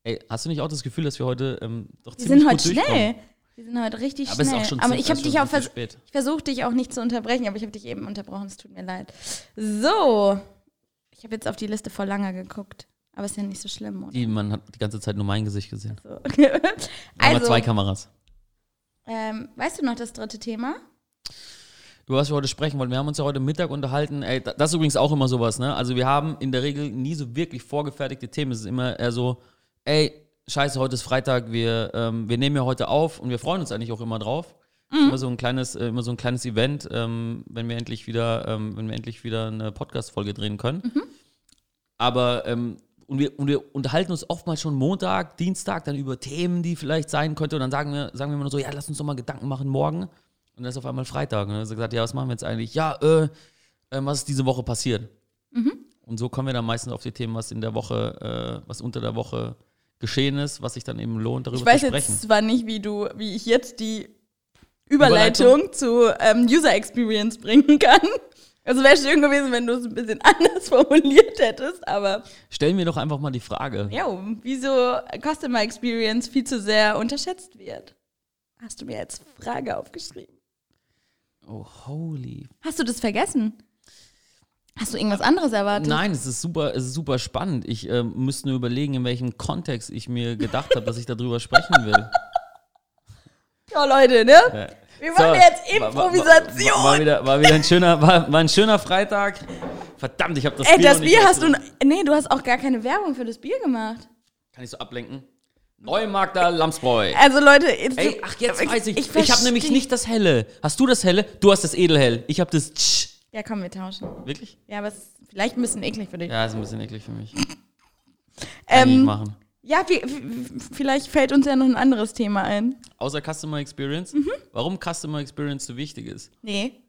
Ey, hast du nicht auch das Gefühl, dass wir heute ähm, doch Wir ziemlich sind gut heute durchkommen? Schnell. Wir sind heute richtig Aber es ist schnell. auch schon aber zu- ich habe dich auch vers spät. ich versuche dich auch nicht zu unterbrechen, aber ich habe dich eben unterbrochen. Es tut mir leid. So. Ich habe jetzt auf die Liste vor langer geguckt. Aber ist ja nicht so schlimm, oder? Die, man hat die ganze Zeit nur mein Gesicht gesehen. So. Ja [laughs] also, zwei Kameras. ähm, weißt du noch das dritte Thema? Über was wir heute sprechen wollen. Wir haben uns ja heute Mittag unterhalten. Ey, da- das ist übrigens auch immer sowas, ne? Also wir haben in der Regel nie so wirklich vorgefertigte Themen. Es ist immer eher so, ey, scheiße, heute ist Freitag, wir, ähm, wir nehmen ja heute auf und wir freuen uns eigentlich auch immer drauf. Immer so ein kleines, äh, immer so ein kleines Event, ähm, wenn wir endlich wieder, ähm, wenn wir endlich wieder eine Podcast-Folge drehen können. Aber ähm, und wir, und wir unterhalten uns oftmals schon Montag, Dienstag dann über Themen, die vielleicht sein könnte. Und dann sagen wir, sagen wir immer nur so, ja, lass uns doch mal Gedanken machen morgen. Und dann ist auf einmal Freitag. Und dann haben sie gesagt, ja, was machen wir jetzt eigentlich? Ja, äh, äh, was ist diese Woche passiert? Und so kommen wir dann meistens auf die Themen, was in der Woche, äh, was unter der Woche geschehen ist, was sich dann eben lohnt, darüber Ich weiß zu sprechen. jetzt zwar nicht, wie du, wie ich jetzt die Überleitung, zu ähm, User Experience bringen kann. Also wäre schön gewesen, wenn du es ein bisschen [laughs] anders formuliert hättest, aber Stellen wir doch einfach mal die Frage. ja, wieso Customer Experience viel zu sehr unterschätzt wird. Hast du mir als Frage aufgeschrieben. Oh, holy. Hast du das vergessen? Hast du irgendwas anderes erwartet? Nein, es ist super, es ist super spannend. Ich ähm, müsste nur überlegen, in welchem Kontext ich mir gedacht habe, dass ich darüber sprechen will. [laughs] Ja, Leute, ne? Ja. Wir machen So, jetzt war- war- Improvisation. War, war, wieder, war wieder ein schöner, war, war ein schöner Freitag. Verdammt, ich habe das Ey, Bier das Bier hast du. Nee, du hast auch gar keine Werbung für das Bier gemacht. Kann ich so ablenken? Neumarkter Lamsbräu. Also, Leute, jetzt, Ey, ach, jetzt weiß ich. Ich, versteh- habe nämlich nicht das Helle. Hast du das Helle? Du hast das Edelhell. Ich habe das Tsch. Ja, komm, wir tauschen. Wirklich? Ja, aber es ist vielleicht ein bisschen eklig für dich. Ja, ist ein bisschen eklig für mich. [laughs] Kann ich ähm, machen. ja, vi- vi- vielleicht fällt uns ja noch ein anderes Thema ein. Außer Customer Experience. Mhm. Warum Customer Experience so wichtig ist? Nee.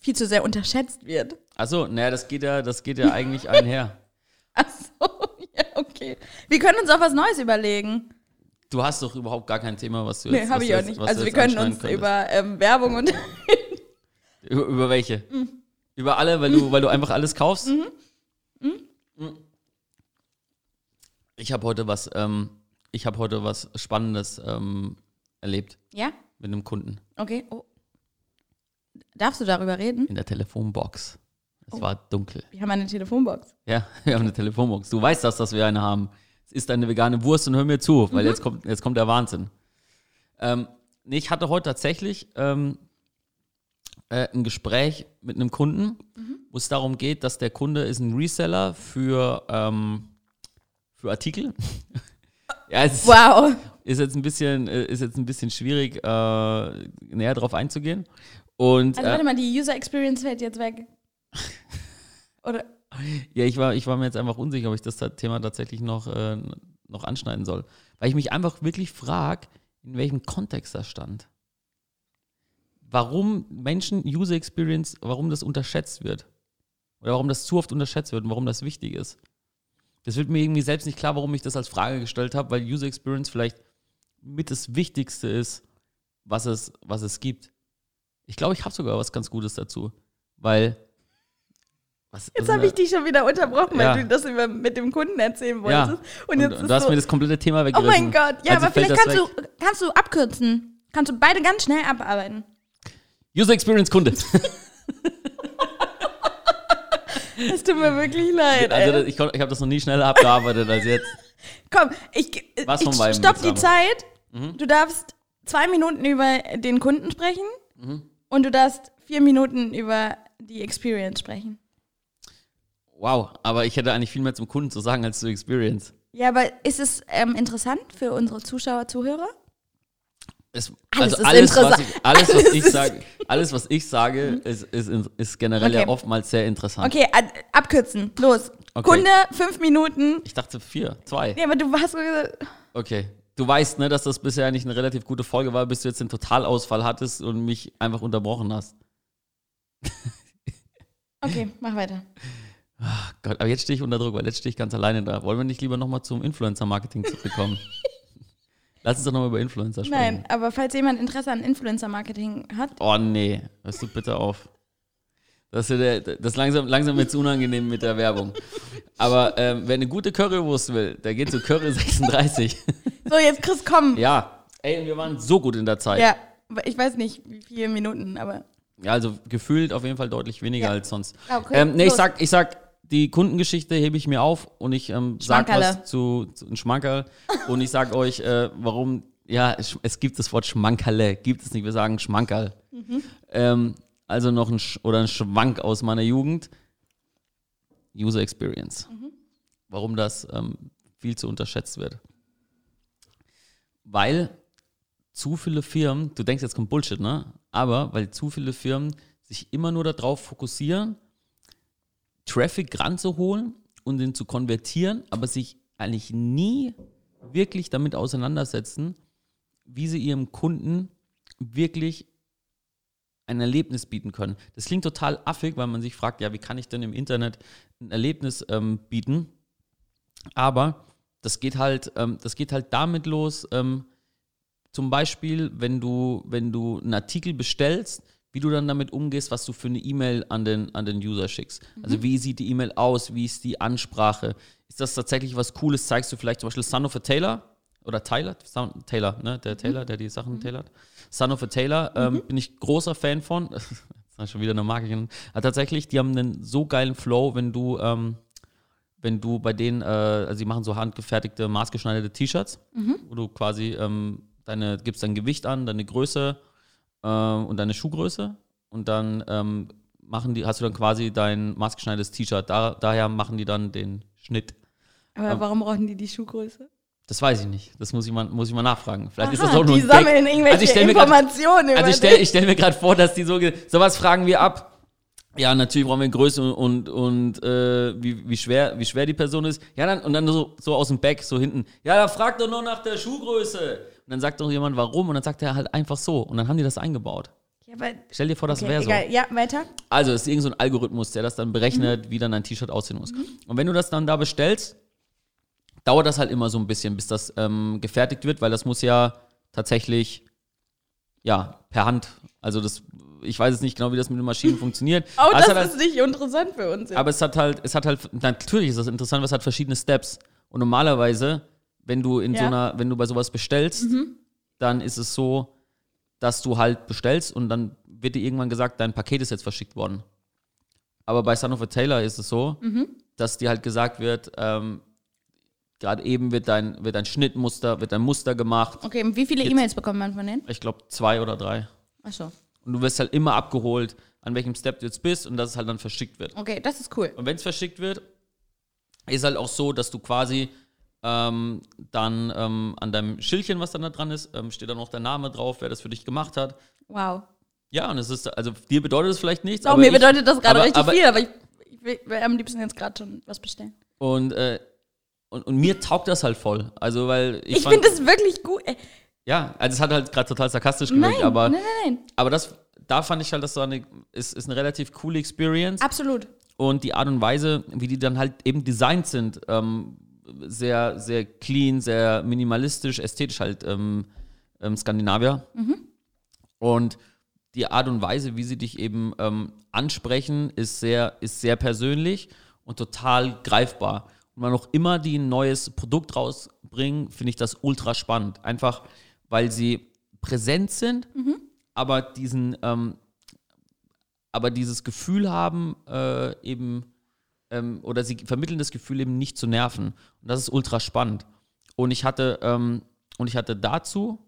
Viel zu sehr unterschätzt wird. Achso, naja, das geht ja, das geht ja eigentlich einher. [laughs] Ach so, [laughs] ja, okay. Wir können uns auch was Neues überlegen. Du hast doch überhaupt gar kein Thema, was du Nee, jetzt habe was ich auch jetzt- nicht. Also wir können uns könntest. über ähm, Werbung und Über, über welche? Mhm. Über alle, weil du, weil du einfach alles kaufst? Mhm. Ich habe heute was, ähm, ich habe heute was Spannendes ähm, erlebt Ja? mit einem Kunden Okay. Oh. Darfst du darüber reden? in der Telefonbox. Es Oh. war dunkel. Wir haben eine Telefonbox. Ja, [laughs] wir haben eine Telefonbox. Du weißt das, dass wir eine haben. isst deine vegane Wurst und hör mir zu, weil jetzt, kommt, jetzt kommt der Wahnsinn. Ähm, nee, ich hatte heute tatsächlich ähm, äh, ein Gespräch mit einem Kunden, wo es darum geht, dass der Kunde ist ein Reseller für, ähm, für Artikel. [laughs] ja, es ist, Wow. ist jetzt ein bisschen, äh, ist jetzt ein bisschen schwierig, äh, näher drauf einzugehen. Und Also äh, warte mal, die User Experience fällt jetzt weg. [laughs] Oder? ja, ich war, ich war mir jetzt einfach unsicher, ob ich das Thema tatsächlich noch, äh, noch anschneiden soll. Weil ich mich einfach wirklich frage, in welchem Kontext das stand. Warum Menschen User Experience, warum das unterschätzt wird. Oder warum das zu oft unterschätzt wird und warum das wichtig ist. Das wird mir irgendwie selbst nicht klar, warum ich das als Frage gestellt habe, weil User Experience vielleicht mit das Wichtigste ist, was es, was es gibt. Ich glaube, ich habe sogar was ganz Gutes dazu. Weil. Was, Jetzt was- habe ich dich schon wieder unterbrochen, Ja. weil du das über, mit dem Kunden erzählen Ja. wolltest. Und, Und, jetzt du ist hast so, mir das komplette Thema Oh weggerissen. mein Gott, ja, Also aber vielleicht kannst du, kannst du abkürzen. Kannst du beide ganz schnell abarbeiten. User Experience Kunde. [laughs] Es tut mir wirklich leid. Also ich, ich habe das noch nie schneller abgearbeitet als jetzt. [laughs] Komm, ich, Was ich stopp die Zeit. Mhm. Du darfst zwei Minuten über den Kunden sprechen Mhm. und du darfst vier Minuten über die Experience sprechen. Wow, aber ich hätte eigentlich viel mehr zum Kunden zu sagen als zu Experience. Ja, aber ist es ähm, interessant für unsere Zuschauer, Zuhörer? Es, Alles also alles, was ich, alles, was Alles ich ist- sage, [laughs] alles, was ich sage, ist, ist, ist generell Okay. ja oftmals sehr interessant. Okay, abkürzen. Los. Okay. Kunde, fünf Minuten. Ich dachte vier, zwei. Ja, aber du hast gesagt, Okay. Du weißt, ne, dass das bisher eigentlich eine relativ gute Folge war, bis du jetzt den Totalausfall hattest und mich einfach unterbrochen hast. [laughs] okay, mach weiter. Ach Gott, aber jetzt stehe ich unter Druck, weil jetzt stehe ich ganz alleine da. Wollen wir nicht lieber nochmal zum Influencer-Marketing zurückkommen? [laughs] Lass uns doch nochmal über Influencer sprechen. Nein, aber falls jemand Interesse an Influencer-Marketing hat, Oh nee, hörst du bitte auf. Das ist, ja der, das langsam, langsam wird unangenehm mit der Werbung. Aber ähm, wer eine gute Currywurst will, der geht zu Curry 36. so jetzt Chris, komm. ja, ey, wir waren so gut in der Zeit. Ja, ich weiß nicht, wie viele Minuten, aber. Ja, also gefühlt auf jeden Fall deutlich weniger Ja. als sonst. Okay, ähm, nee, ich los. sag, ich sag, die Kundengeschichte hebe ich mir auf und ich ähm, sag Schmankerle. was zu, zu Schmankerl und ich sag euch, äh, warum, ja, es, es gibt das Wort Schmankerle, gibt es nicht, wir sagen Schmankerl. Mhm. Ähm, also noch ein, Sch oder ein Schwank aus meiner Jugend. User Experience. Mhm. Warum das ähm, viel zu unterschätzt wird. Weil zu viele Firmen, du denkst, jetzt kommt Bullshit, ne? Aber weil zu viele Firmen sich immer nur darauf fokussieren, Traffic ranzuholen und den zu konvertieren, aber sich eigentlich nie wirklich damit auseinandersetzen, wie sie ihrem Kunden wirklich ein Erlebnis bieten können. Das klingt total affig, weil man sich fragt, ja, wie kann ich denn im Internet ein Erlebnis ähm, bieten? Aber das geht halt, ähm, das geht halt damit los, ähm, zum Beispiel, wenn du, wenn du einen Artikel bestellst, wie du dann damit umgehst, was du für eine E-Mail an den, an den User schickst. Also wie sieht die E-Mail aus, wie ist die Ansprache? Ist das tatsächlich was Cooles? Zeigst du vielleicht zum Beispiel Son of a Taylor oder Tyler? Son, Taylor, ne? Der Taylor, der die Sachen tailert. Son of a Taylor, ähm, bin ich großer Fan von. [laughs] das ist schon wieder eine Marke. Aber tatsächlich, die haben einen so geilen Flow, wenn du, ähm, wenn du bei denen, äh, also sie machen so handgefertigte, maßgeschneiderte T-Shirts, wo du quasi ähm, deine, gibst dein Gewicht an, deine Größe äh, und deine Schuhgröße und dann ähm, machen die, hast du dann quasi dein maßgeschneidertes T-Shirt. Da, daher machen die dann den Schnitt. Aber Ähm, warum brauchen die die Schuhgröße? Das weiß ich nicht. Das muss ich mal, muss ich mal nachfragen. Vielleicht ist Aha, das auch nur die ein sammeln Gag. irgendwelche Also grad- Informationen über Also ich stelle stell mir gerade vor, dass die so, sowas fragen wir ab. Ja, natürlich brauchen wir Größe und, und äh, wie, wie, schwer, wie schwer die Person ist. Ja, dann, und dann so, so aus dem Back, so hinten. Ja, da fragt doch nur nach der Schuhgröße. Und dann sagt doch jemand, warum? Und dann sagt er halt einfach so. Und dann haben die das eingebaut. Ja, Stell dir vor, das okay, wäre so. egal. Ja, weiter. Also es ist irgend so ein Algorithmus, der das dann berechnet, wie dann dein T-Shirt aussehen muss. Und wenn du das dann da bestellst, dauert das halt immer so ein bisschen, bis das ähm, gefertigt wird, weil das muss ja tatsächlich ja per Hand. Also das, ich weiß jetzt nicht genau, wie das mit den Maschinen funktioniert. [laughs] Oh, das halt, ist nicht interessant für uns. jetzt. aber es hat halt, es hat halt, natürlich ist das interessant, weil es hat verschiedene Steps. Und normalerweise, wenn du in so Ja. einer, wenn du bei sowas bestellst, dann ist es so, dass du halt bestellst und dann wird dir irgendwann gesagt, dein Paket ist jetzt verschickt worden. Aber bei Son of a Taylor ist es so, dass dir halt gesagt wird, ähm, gerade eben wird dein, wird dein Schnittmuster, wird dein Muster gemacht. Okay, und wie viele E-Mails bekommt man von denen? Ich glaube zwei oder drei. Achso. Und du wirst halt immer abgeholt, an welchem Step du jetzt bist und dass es halt dann verschickt wird. Okay, das ist cool. Und wenn es verschickt wird, ist halt auch so, dass du quasi ähm, dann ähm, an deinem Schildchen, was dann da dran ist, ähm, steht dann noch dein Name drauf, wer das für dich gemacht hat. Wow. Ja, und es ist, also dir bedeutet es vielleicht nichts. Auch aber mir ich- bedeutet das gerade richtig aber, viel, aber ich, ich will, will am liebsten jetzt gerade schon was bestellen. Und, äh, und, und mir taugt das halt voll. Also, weil ich, Ich, finde das wirklich gut. Ja, also es hat halt gerade total sarkastisch gewirkt, nein, aber, nein, nein, nein. aber das, da fand ich halt, das war eine, ist, ist eine relativ coole Experience. Absolut. und die Art und Weise, wie die dann halt eben designt sind, ähm, sehr, sehr clean, sehr minimalistisch, ästhetisch halt ähm, ähm, Skandinavier. Und die Art und Weise, wie sie dich eben ähm, ansprechen, ist sehr, ist sehr persönlich und total greifbar. Und wann auch immer die ein neues Produkt rausbringen, finde ich das ultra spannend. Einfach, weil sie präsent sind, aber diesen, ähm, aber dieses Gefühl haben, äh, eben, ähm, oder sie vermitteln das Gefühl eben nicht zu nerven. Und das ist ultra spannend. Und ich hatte, ähm, und ich hatte dazu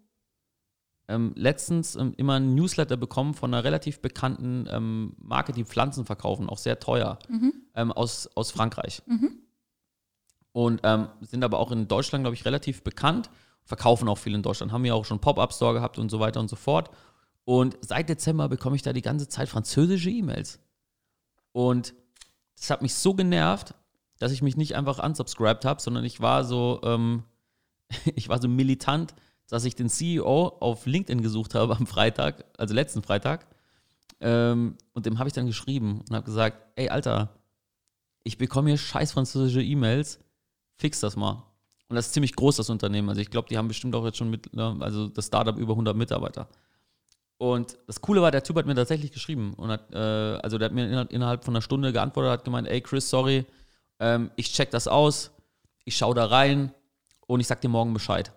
ähm, letztens ähm, immer ein Newsletter bekommen von einer relativ bekannten ähm, Marke, die Pflanzen verkaufen, auch sehr teuer, ähm, aus, aus Frankreich. Und ähm, sind aber auch in Deutschland, glaube ich, relativ bekannt, verkaufen auch viel in Deutschland, haben ja auch schon Pop-Up-Store gehabt und so weiter und so fort. Und seit Dezember bekomme ich da die ganze Zeit französische E-Mails. Und das hat mich so genervt, dass ich mich nicht einfach unsubscribed habe, sondern ich war so, ähm, [laughs] ich war so militant, dass ich den CEO auf LinkedIn gesucht habe am Freitag, also letzten Freitag. Ähm, und dem habe ich dann geschrieben und habe gesagt, ey Alter, ich bekomme hier scheiß französische E-Mails, fix das mal. Und das ist ziemlich groß, das Unternehmen. Also ich glaube, die haben bestimmt auch jetzt schon mit, ne, also das Startup über 100 Mitarbeiter. Und das Coole war, der Typ hat mir tatsächlich geschrieben und hat, äh, also der hat mir innerhalb, von einer Stunde geantwortet, hat gemeint, ey Chris, sorry, ähm, ich check das aus, ich schaue da rein und ich sag dir morgen Bescheid.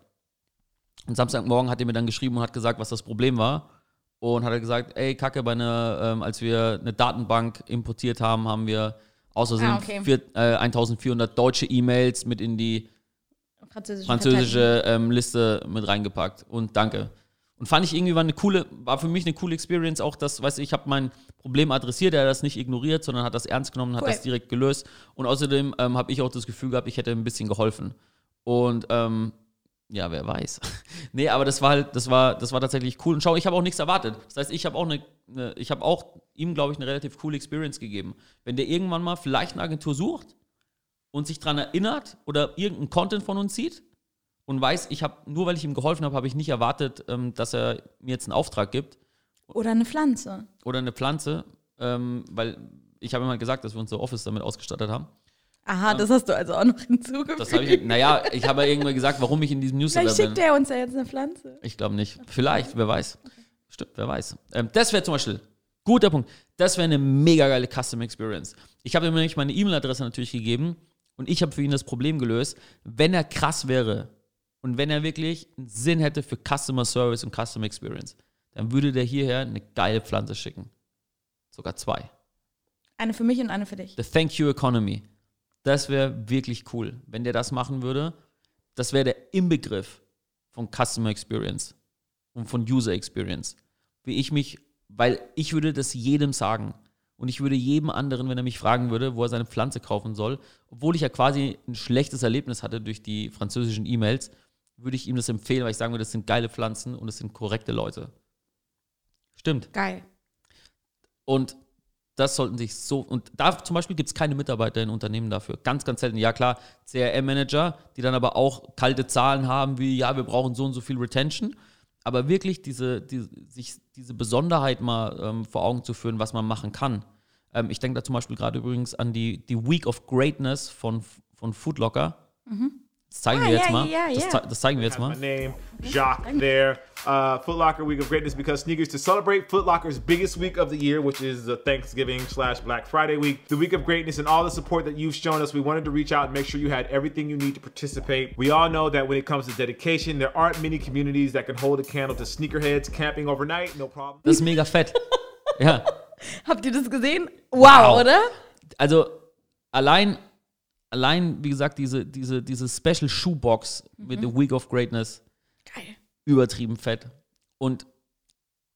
Und Samstagmorgen hat er mir dann geschrieben und hat gesagt, was das Problem war. Und hat er gesagt, ey, Kacke, bei einer, ähm, als wir eine Datenbank importiert haben, haben wir Versehen Ah, okay. vier, äh, 1400 deutsche E-Mails mit in die Französische. französische ähm, Liste mit reingepackt. Und danke. Und fand ich irgendwie war eine coole, war für mich eine coole Experience, auch das, weißt du, ich habe mein Problem adressiert, er hat das nicht ignoriert, sondern hat das ernst genommen, hat Cool. das direkt gelöst. Und außerdem ähm, habe ich auch das Gefühl gehabt, ich hätte ein bisschen geholfen. Und ähm, ja, wer weiß. [laughs] nee, aber das war halt, das war, das war tatsächlich cool. Und schau, ich habe auch nichts erwartet. Das heißt, ich habe auch eine, eine ich habe auch ihm, glaube ich, eine relativ coole Experience gegeben. Wenn der irgendwann mal vielleicht eine Agentur sucht und sich daran erinnert oder irgendeinen Content von uns sieht und weiß, ich habe, nur weil ich ihm geholfen habe, habe ich nicht erwartet, ähm, dass er mir jetzt einen Auftrag gibt Oder eine Pflanze. oder eine Pflanze, ähm, weil ich habe immer gesagt, dass wir unser Office damit ausgestattet haben. Aha, das hast du also auch noch [laughs] hinzugefügt. Das ich, naja, ich habe ja irgendwann gesagt, warum ich in diesem Newsletter Vielleicht schickt bin. er uns ja jetzt eine Pflanze. Ich glaube nicht. Vielleicht, wer weiß. Stimmt, wer weiß. Ähm, das wäre zum Beispiel, guter Punkt, das wäre eine mega geile Custom Experience. Ich habe ihm nämlich meine E-Mail-Adresse natürlich gegeben und ich habe für ihn das Problem gelöst, wenn er krass wäre und wenn er wirklich einen Sinn hätte für Customer Service und Custom Experience, dann würde der hierher eine geile Pflanze schicken. Sogar zwei. Eine für mich und eine für dich. The Thank You Economy. Das wäre wirklich cool, wenn der das machen würde. Das wäre der Inbegriff von Customer Experience und von User Experience. Wie ich mich, weil ich würde das jedem sagen. Und ich würde jedem anderen, wenn er mich fragen würde, wo er seine Pflanze kaufen soll, obwohl ich ja quasi ein schlechtes Erlebnis hatte durch die französischen E-Mails, würde ich ihm das empfehlen, weil ich sagen würde, das sind geile Pflanzen und das sind korrekte Leute. Stimmt. Geil. Und das sollten sich so, und da zum Beispiel gibt es keine Mitarbeiter in Unternehmen dafür. Ganz, ganz selten. Ja, klar, CRM-Manager, die dann aber auch kalte Zahlen haben, wie, ja, wir brauchen so und so viel Retention. Aber wirklich diese, die, sich diese Besonderheit mal ähm, vor Augen zu führen, was man machen kann. Ähm, ich denke da zum Beispiel gerade übrigens an die, die Week of Greatness von, von Foodlocker. Das zeigen Ah, wir jetzt ja, mal. ja, das, ja. zei- das zeigen wir jetzt My mal. name, Jacques there. Uh, Foot Locker Week of Greatness because sneakers to celebrate Foot Locker's biggest week of the year, which is the Thanksgiving slash Black Friday week. The week of greatness and all the support that you've shown us. We wanted to reach out and make sure you had everything you need to participate. We all know that when it comes to dedication, there aren't many communities that can hold a candle to sneakerheads camping overnight. No problem. Das ist mega fett. ja. [laughs] Habt ihr das gesehen? Wow, Wow. oder? also allein, allein, wie gesagt, diese, diese, diese Special Shoebox mit der Week of Greatness, Geil. übertrieben fett. Und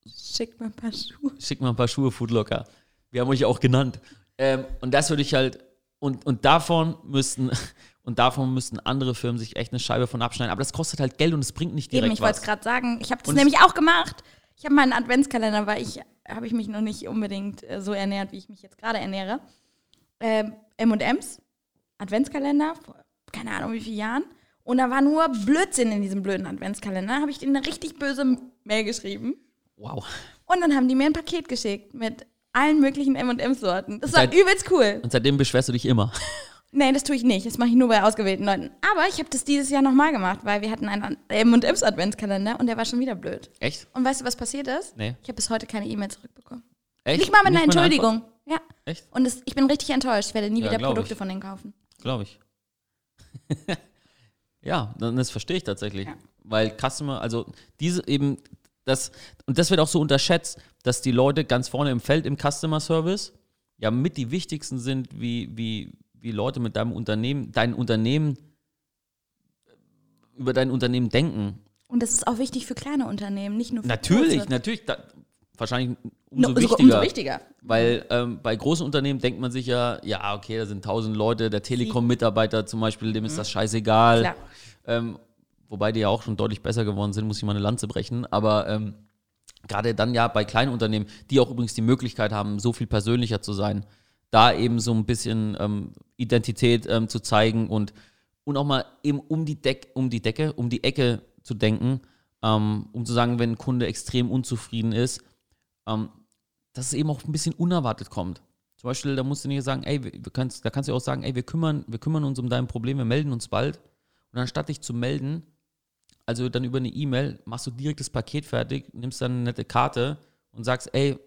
Schick mir ein paar Schuhe. schick mal ein paar Schuhe, Foodlocker. Wir haben euch auch genannt. Ähm, und das würde ich halt, und, und davon müssten, [laughs] und davon müssten andere Firmen sich echt eine Scheibe von abschneiden. Aber das kostet halt Geld und es bringt nicht direkt Eben, ich wollte es gerade sagen. Ich habe das Und nämlich auch gemacht. Ich habe meinen Adventskalender, weil ich habe ich mich noch nicht unbedingt äh, so ernährt, wie ich mich jetzt gerade ernähre. Ähm, M&M's Adventskalender vor keine Ahnung wie vielen Jahren. Und da war nur Blödsinn in diesem blöden Adventskalender. Habe ich denen eine richtig böse Mail geschrieben. Wow. Und dann haben die mir ein Paket geschickt mit allen möglichen M&M-Sorten. Das war Seit- übelst cool. Und seitdem beschwerst du dich immer. [laughs] Nee, das tue ich nicht. Das mache ich nur bei ausgewählten Leuten. Aber ich habe das dieses Jahr nochmal gemacht, weil wir hatten einen M&M's Adventskalender und der war schon wieder blöd. Echt? Und weißt du, was passiert ist? Nee. Ich habe bis heute keine E-Mail zurückbekommen. Echt? Nicht mal mit einer Antwort? Entschuldigung. Ja. Echt? Und das, ich bin richtig enttäuscht. Ich werde nie Ja, wieder Produkte ich. von denen kaufen. Glaube ich. [laughs] ja, dann- das verstehe ich tatsächlich. Ja. Weil Customer, also diese eben, das, und das wird auch so unterschätzt, dass die Leute ganz vorne im Feld im Customer Service ja mit die wichtigsten sind, wie, wie, wie Leute mit deinem Unternehmen, dein Unternehmen, über dein Unternehmen denken. Und das ist auch wichtig für kleine Unternehmen, nicht nur für Natürlich, große. natürlich, da, wahrscheinlich umso No, wichtiger. umso wichtiger. Weil ähm, bei großen Unternehmen denkt man sich ja, ja, okay, da sind tausend Leute, der Telekom-Mitarbeiter zum Beispiel, dem ist das scheißegal. Mhm. Klar. Ähm, wobei die ja auch schon deutlich besser geworden sind, muss ich mal eine Lanze brechen. Aber ähm, gerade dann ja bei kleinen Unternehmen, die auch übrigens die Möglichkeit haben, so viel persönlicher zu sein, da eben so ein bisschen ähm, Identität ähm, zu zeigen und, und auch mal eben um die, Deck, um die Decke, um die Ecke zu denken, ähm, um zu sagen, wenn ein Kunde extrem unzufrieden ist, ähm, dass es eben auch ein bisschen unerwartet kommt. Zum Beispiel, da musst du nicht sagen, ey, wir, wir kannst, da kannst du auch sagen, ey, wir kümmern, wir kümmern uns um dein Problem, wir melden uns bald. Und anstatt dich zu melden, also dann über eine E-Mail, machst du direkt das Paket fertig, nimmst dann eine nette Karte und sagst, ey,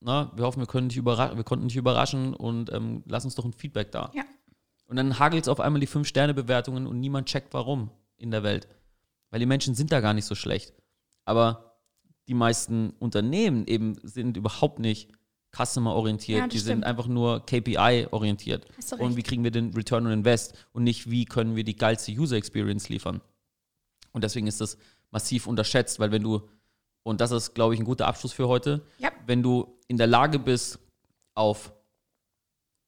na, wir hoffen, wir, können dich wir konnten dich überraschen und ähm, lass uns doch ein Feedback da. Ja. Und dann hagelt es auf einmal die 5-Sterne-Bewertungen und niemand checkt, warum in der Welt. Weil die Menschen sind da gar nicht so schlecht. Aber die meisten Unternehmen eben sind überhaupt nicht customer-orientiert. Ja, die stimmt. sind einfach nur KPI-orientiert. Und wie kriegen wir den Return on Invest und nicht, wie können wir die geilste User Experience liefern. Und deswegen ist das massiv unterschätzt, weil wenn du, und das ist, glaube ich, ein guter Abschluss für heute, Ja. wenn du in der Lage bist, auf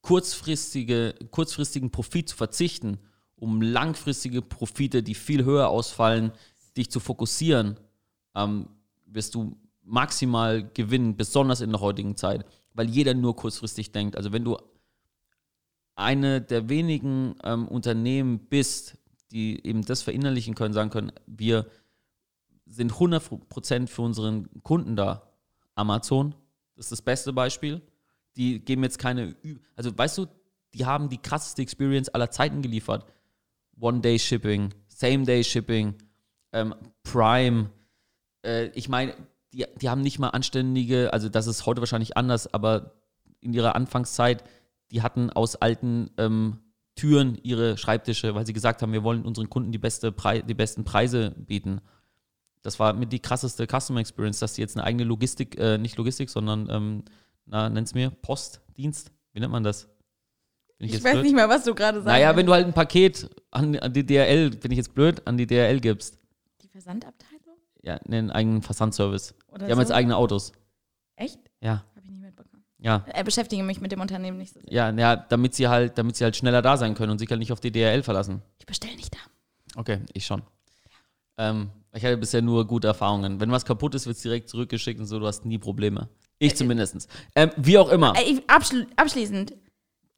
kurzfristige, kurzfristigen Profit zu verzichten, um langfristige Profite, die viel höher ausfallen, dich zu fokussieren, ähm, wirst du maximal gewinnen, besonders in der heutigen Zeit, weil jeder nur kurzfristig denkt. Also wenn du eine der wenigen ähm, Unternehmen bist, die eben das verinnerlichen können, sagen können, wir sind 100% für unseren Kunden da. Amazon, das ist das beste Beispiel. Die geben jetzt keine, Ü also weißt du, die haben die krasseste Experience aller Zeiten geliefert. One-Day-Shipping, Same-Day-Shipping, ähm, Prime. Äh, ich meine, die, die haben nicht mal anständige, also das ist heute wahrscheinlich anders, aber in ihrer Anfangszeit, die hatten aus alten ähm, Türen ihre Schreibtische, weil sie gesagt haben, wir wollen unseren Kunden die, beste Prei die besten Preise bieten. Das war mit die krasseste Customer Experience, dass sie jetzt eine eigene Logistik, äh, nicht Logistik, sondern, ähm, na, nenn's mir, Postdienst. Wie nennt man das? Bin Ich jetzt weiß blöd? nicht mehr, was du gerade sagst. Naja, wenn du halt ein Paket an, an die DRL, bin ich jetzt blöd, an die DRL gibst. Die Versandabteilung? Ja, einen eigenen Versandservice. Oder Die haben so? jetzt eigene Autos. Echt? Ja, Habe ich nicht mitbekommen. ja. Er beschäftige mich mit dem Unternehmen nicht so sehr. Ja, ja, damit sie halt, damit sie halt schneller da sein können und sich halt nicht auf die DRL verlassen. Ich bestelle nicht da. Okay, ich schon. Ähm, ich hatte bisher nur gute Erfahrungen. Wenn was kaputt ist, wird es direkt zurückgeschickt und so, du hast nie Probleme. Ich zumindest. Ähm, wie auch immer. Äh, ich- abschli abschließend.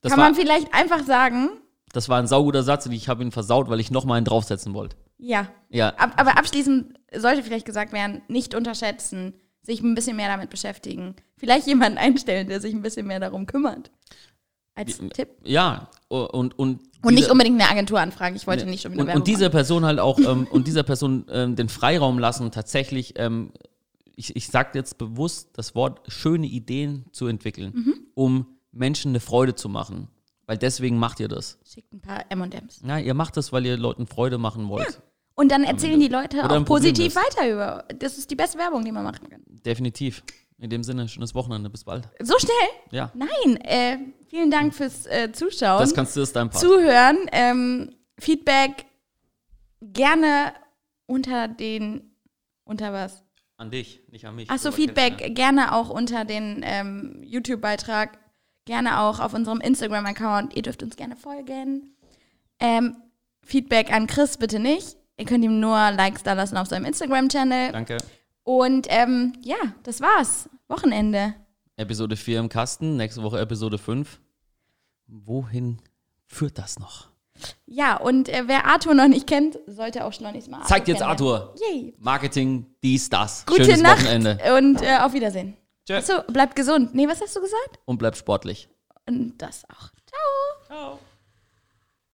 Das Kann war, man vielleicht einfach sagen, das war ein sauguter Satz und ich habe ihn versaut, weil ich nochmal einen draufsetzen wollte. ja. Ja, Ab, aber abschließend sollte vielleicht gesagt werden, nicht unterschätzen, sich ein bisschen mehr damit beschäftigen. Vielleicht jemanden einstellen, der sich ein bisschen mehr darum kümmert. Als Wie- Tipp. ja. Und, und, Und diese- nicht unbedingt eine Agentur anfragen. Ich wollte nicht schon wieder und, Werbung und dieser Person halt auch ähm, [laughs] und dieser Person ähm, den Freiraum lassen, tatsächlich, ähm, ich, ich sage jetzt bewusst das Wort schöne Ideen zu entwickeln, Mhm. um Menschen eine Freude zu machen. Weil deswegen macht ihr das. Schickt ein paar M&M's. Ja, ihr macht das, weil ihr Leuten Freude machen wollt. Und dann erzählen die Leute Oder auch positiv weiter über. Das ist die beste Werbung, die man machen kann. Definitiv. In dem Sinne, schönes Wochenende. Bis bald. So schnell? Ja. Nein. Äh, vielen Dank fürs äh, Zuschauen. Das kannst du, das ist dein Part. Zuhören. Ähm, Feedback gerne unter den. Unter was? An dich, nicht an mich. Achso, kennst Feedback mich, gerne auch unter den ähm, YouTube-Beitrag. Gerne auch auf unserem Instagram-Account. Ihr dürft uns gerne folgen. Ähm, Feedback an Chris bitte nicht. Ihr könnt ihm nur Likes da lassen auf seinem Instagram-Channel. ne? Danke. Und ähm, ja, das war's. Wochenende. Episode 4 im Kasten, nächste Woche Episode 5. Wohin führt das noch? Ja, und äh, wer Arthur noch nicht kennt, sollte auch schleunigst mal Arthur Zeigt jetzt kennenlernen. Arthur. Yay. Marketing, dies, das. Gute Schönes Nacht Wochenende. und äh, auf Wiedersehen. Tschö. Achso, bleibt gesund. Nee, was hast du gesagt? Und bleib sportlich. Und das auch. Ciao. Ciao.